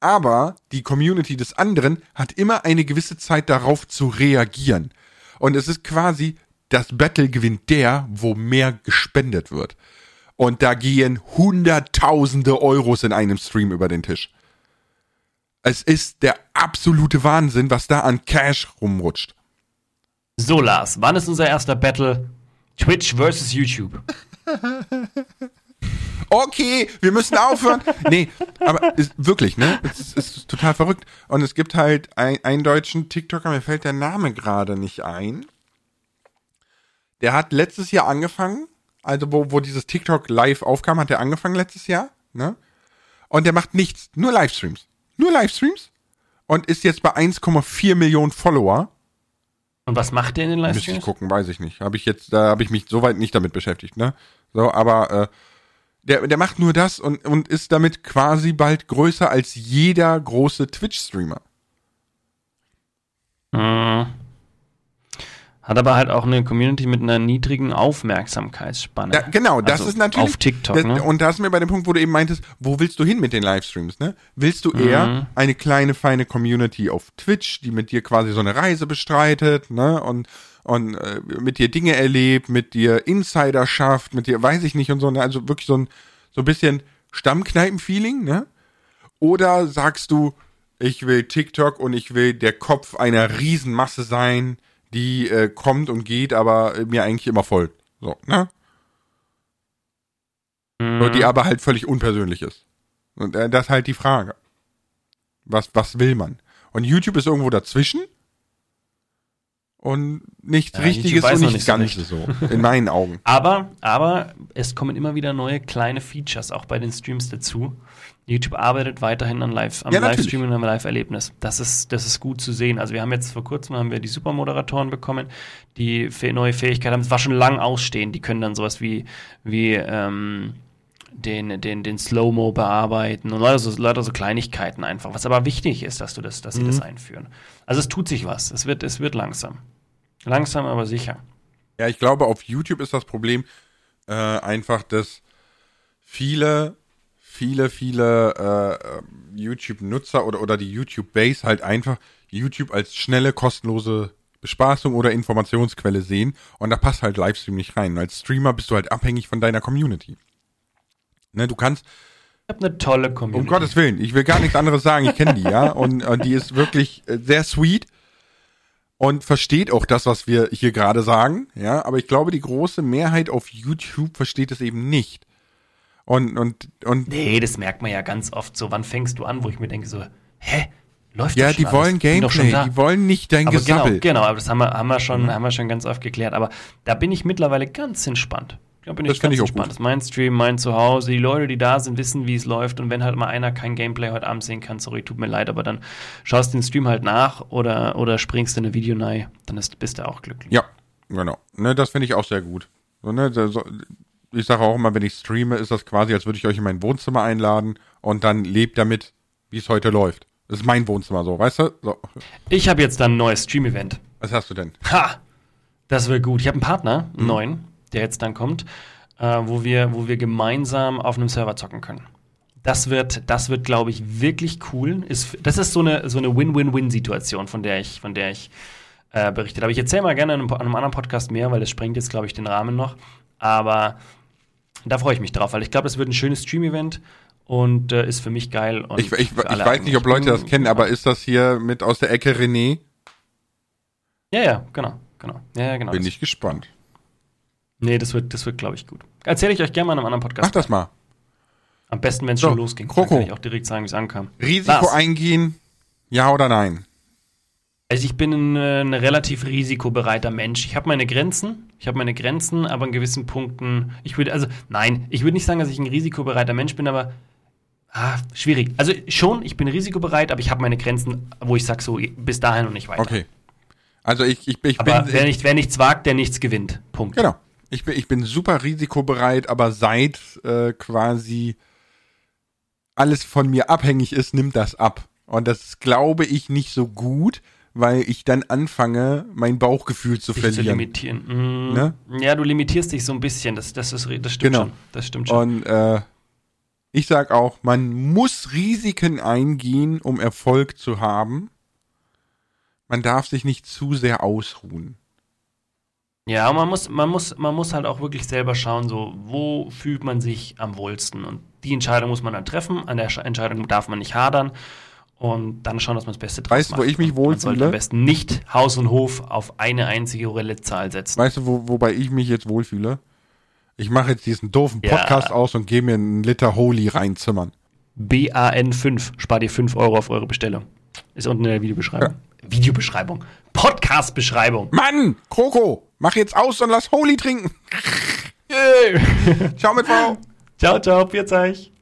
Aber die Community des anderen hat immer eine gewisse Zeit darauf zu reagieren. Und es ist quasi, das Battle gewinnt der, wo mehr gespendet wird. Und da gehen hunderttausende Euros in einem Stream über den Tisch. Es ist der absolute Wahnsinn, was da an Cash rumrutscht. So, Lars, wann ist unser erster Battle? Twitch versus YouTube. (laughs) okay, wir müssen aufhören. nee, aber ist, wirklich, ne? Es ist, ist, total verrückt. Und es gibt halt ein, einen deutschen TikToker, mir fällt der Name gerade nicht ein. Der hat letztes Jahr angefangen also wo, wo dieses TikTok live aufkam, hat er angefangen letztes Jahr, ne? Und der macht nichts, nur Livestreams. Nur Livestreams und ist jetzt bei 1,4 Millionen Follower. Und was macht der in den Müsste ich gucken, weiß ich nicht. Habe ich jetzt, da habe ich mich soweit nicht damit beschäftigt, ne? So, aber äh, der, der macht nur das und, und ist damit quasi bald größer als jeder große Twitch-Streamer. Mhm. Hat aber halt auch eine Community mit einer niedrigen Aufmerksamkeitsspanne. Ja, genau, das Also ist natürlich. Auf TikTok, das, ne? Und da sind wir bei dem Punkt, wo du eben meintest, wo willst du hin mit den Livestreams, ne? Willst du eher Mhm. eine kleine, feine Community auf Twitch, die mit dir quasi so eine Reise bestreitet, ne? Und, und äh, mit dir Dinge erlebt, mit dir Insider schafft, mit dir, weiß ich nicht, und so, ne? Also wirklich so ein, so ein bisschen Stammkneipen-Feeling, ne? Oder sagst du, ich will TikTok und ich will der Kopf einer Riesenmasse sein, die äh, kommt und geht, aber äh, mir eigentlich immer folgt. So, ne? Mhm. So, die aber halt völlig unpersönlich ist. Und äh, das ist halt die Frage. Was, was will man? Und YouTube ist irgendwo dazwischen und nichts Ja, Richtiges und nichts nicht so Ganzes so, in meinen Augen. (laughs) Aber, aber es kommen immer wieder neue kleine Features auch bei den Streams dazu. YouTube arbeitet weiterhin an Live, am Ja. Livestream und am Live-Erlebnis. Das ist, das ist gut zu sehen. Also wir haben jetzt vor kurzem haben wir die Supermoderatoren bekommen, die neue Fähigkeit haben. Es war schon lang ausstehend. Die können dann sowas wie, wie ähm, den, den, den Slow-Mo bearbeiten und lauter so, lauter so Kleinigkeiten einfach. Was aber wichtig ist, dass du das, dass sie Mhm. das einführen. Also es tut sich was. Es wird, es wird langsam. Langsam, aber sicher. Ja, ich glaube, auf YouTube ist das Problem äh, einfach, dass viele, viele, viele äh, YouTube-Nutzer oder, oder die YouTube-Base halt einfach YouTube als schnelle, kostenlose Bespaßung oder Informationsquelle sehen und da passt halt Livestream nicht rein. Als Streamer bist du halt abhängig von deiner Community. Ne, du kannst, Ich habe eine tolle Community. um Gottes Willen, ich will gar nichts anderes sagen, ich kenne die, ja, und, und die ist wirklich äh, sehr sweet und versteht auch das, was wir hier gerade sagen, ja, aber ich glaube, die große Mehrheit auf YouTube versteht es eben nicht. Und, und, und, Nee, das merkt man ja ganz oft so. Wann fängst du an, wo ich mir denke so, hä? Läuft ja, die wollen Gameplay, die wollen nicht dein aber genau, Gesabbel. genau, aber das haben wir, haben wir schon, Mhm. haben wir schon ganz oft geklärt. Aber da bin ich mittlerweile ganz entspannt. Da bin Das ich finde ganz ich auch entspannt. Das ist mein Stream, mein Zuhause. Die Leute, die da sind, wissen, wie es läuft. Und wenn halt mal einer kein Gameplay heute Abend sehen kann, sorry, tut mir leid, aber dann schaust du den Stream halt nach oder, oder springst in eine Videonei, dann ist, bist du auch glücklich. Ja, genau. Ne, das finde ich auch sehr gut. So, ne, da- so, ich sage auch immer, wenn ich streame, ist das quasi, als würde ich euch in mein Wohnzimmer einladen und dann lebt damit, wie es heute läuft. Das ist mein Wohnzimmer so, weißt du? So. Ich habe jetzt dann ein neues Stream-Event. Was hast du denn? Ha! Das wird gut. Ich habe einen Partner, Mhm. einen neuen, der jetzt dann kommt, äh, wo, wir, wo wir gemeinsam auf einem Server zocken können. Das wird, das wird, glaube ich, wirklich cool. Ist, das ist so eine, so eine Win-Win-Win-Situation, von der ich, von der ich äh, berichtet habe. Ich erzähle mal gerne einem, an einem anderen Podcast mehr, weil das sprengt jetzt, glaube ich, den Rahmen noch. Aber da freue ich mich drauf, weil ich glaube, das wird ein schönes Stream-Event und äh, ist für mich geil. Ich, ich, ich weiß nicht, ob. Leute das kennen, aber ist das hier mit aus der Ecke René? Ja, ja, genau. genau. Ja, genau. Bin ich gespannt. Nee, das wird, das wird glaube ich, gut. Erzähle ich euch gerne mal in einem anderen Podcast. Mach das mal. Am besten, wenn es So, schon losging. Kroko. Dann kann ich auch direkt sagen, wie es ankam. Risiko Lars. eingehen, ja oder nein? Also ich bin ein, äh, ein relativ risikobereiter Mensch. Ich habe meine Grenzen. Ich habe meine Grenzen, aber in gewissen Punkten. Ich würde, also, nein, ich würde nicht sagen, dass ich ein risikobereiter Mensch bin, aber ah, schwierig. Also schon, ich bin risikobereit, aber ich habe meine Grenzen, wo ich sage, so bis dahin und nicht weiter. Okay. Also ich, ich, ich Aber bin. wer, nicht, wer nichts wagt, der nichts gewinnt. Punkt. Genau. Ich bin, ich bin super risikobereit, aber seit äh, quasi alles von mir abhängig ist, nimmt das ab. Und das ist, glaube ich, nicht so gut, weil ich dann anfange, mein Bauchgefühl zu Dich zu verlieren. limitieren. Mm, Ne? Ja, du limitierst dich so ein bisschen. Das, das, ist, das stimmt Genau. schon. Das stimmt schon. Und äh, ich sag auch, man muss Risiken eingehen, um Erfolg zu haben. Man darf sich nicht zu sehr ausruhen. Ja, man muss, man muss, man muss halt auch wirklich selber schauen, so, wo fühlt man sich am wohlsten. Und die Entscheidung muss man dann treffen. An der Sch- Entscheidung darf man nicht hadern. Und dann schauen, dass man das Beste draus Weißt du, wo macht. ich mich Und Man sollte wohlfühle? am besten nicht Haus und Hof auf eine einzige Zahl setzen. Weißt du, wo, wobei ich mich jetzt wohlfühle? Ich mache jetzt diesen doofen Ja. Podcast aus und gehe mir einen Liter Holy reinzimmern. BAN5. Spart ihr 5 Euro auf eure Bestellung. Ist unten in der Videobeschreibung. Videobeschreibung. Podcast-Beschreibung. Mann, Kroko, mach jetzt aus und lass Holy trinken. (laughs) Ciao mit V. ciao, ciao, Pfiat euch.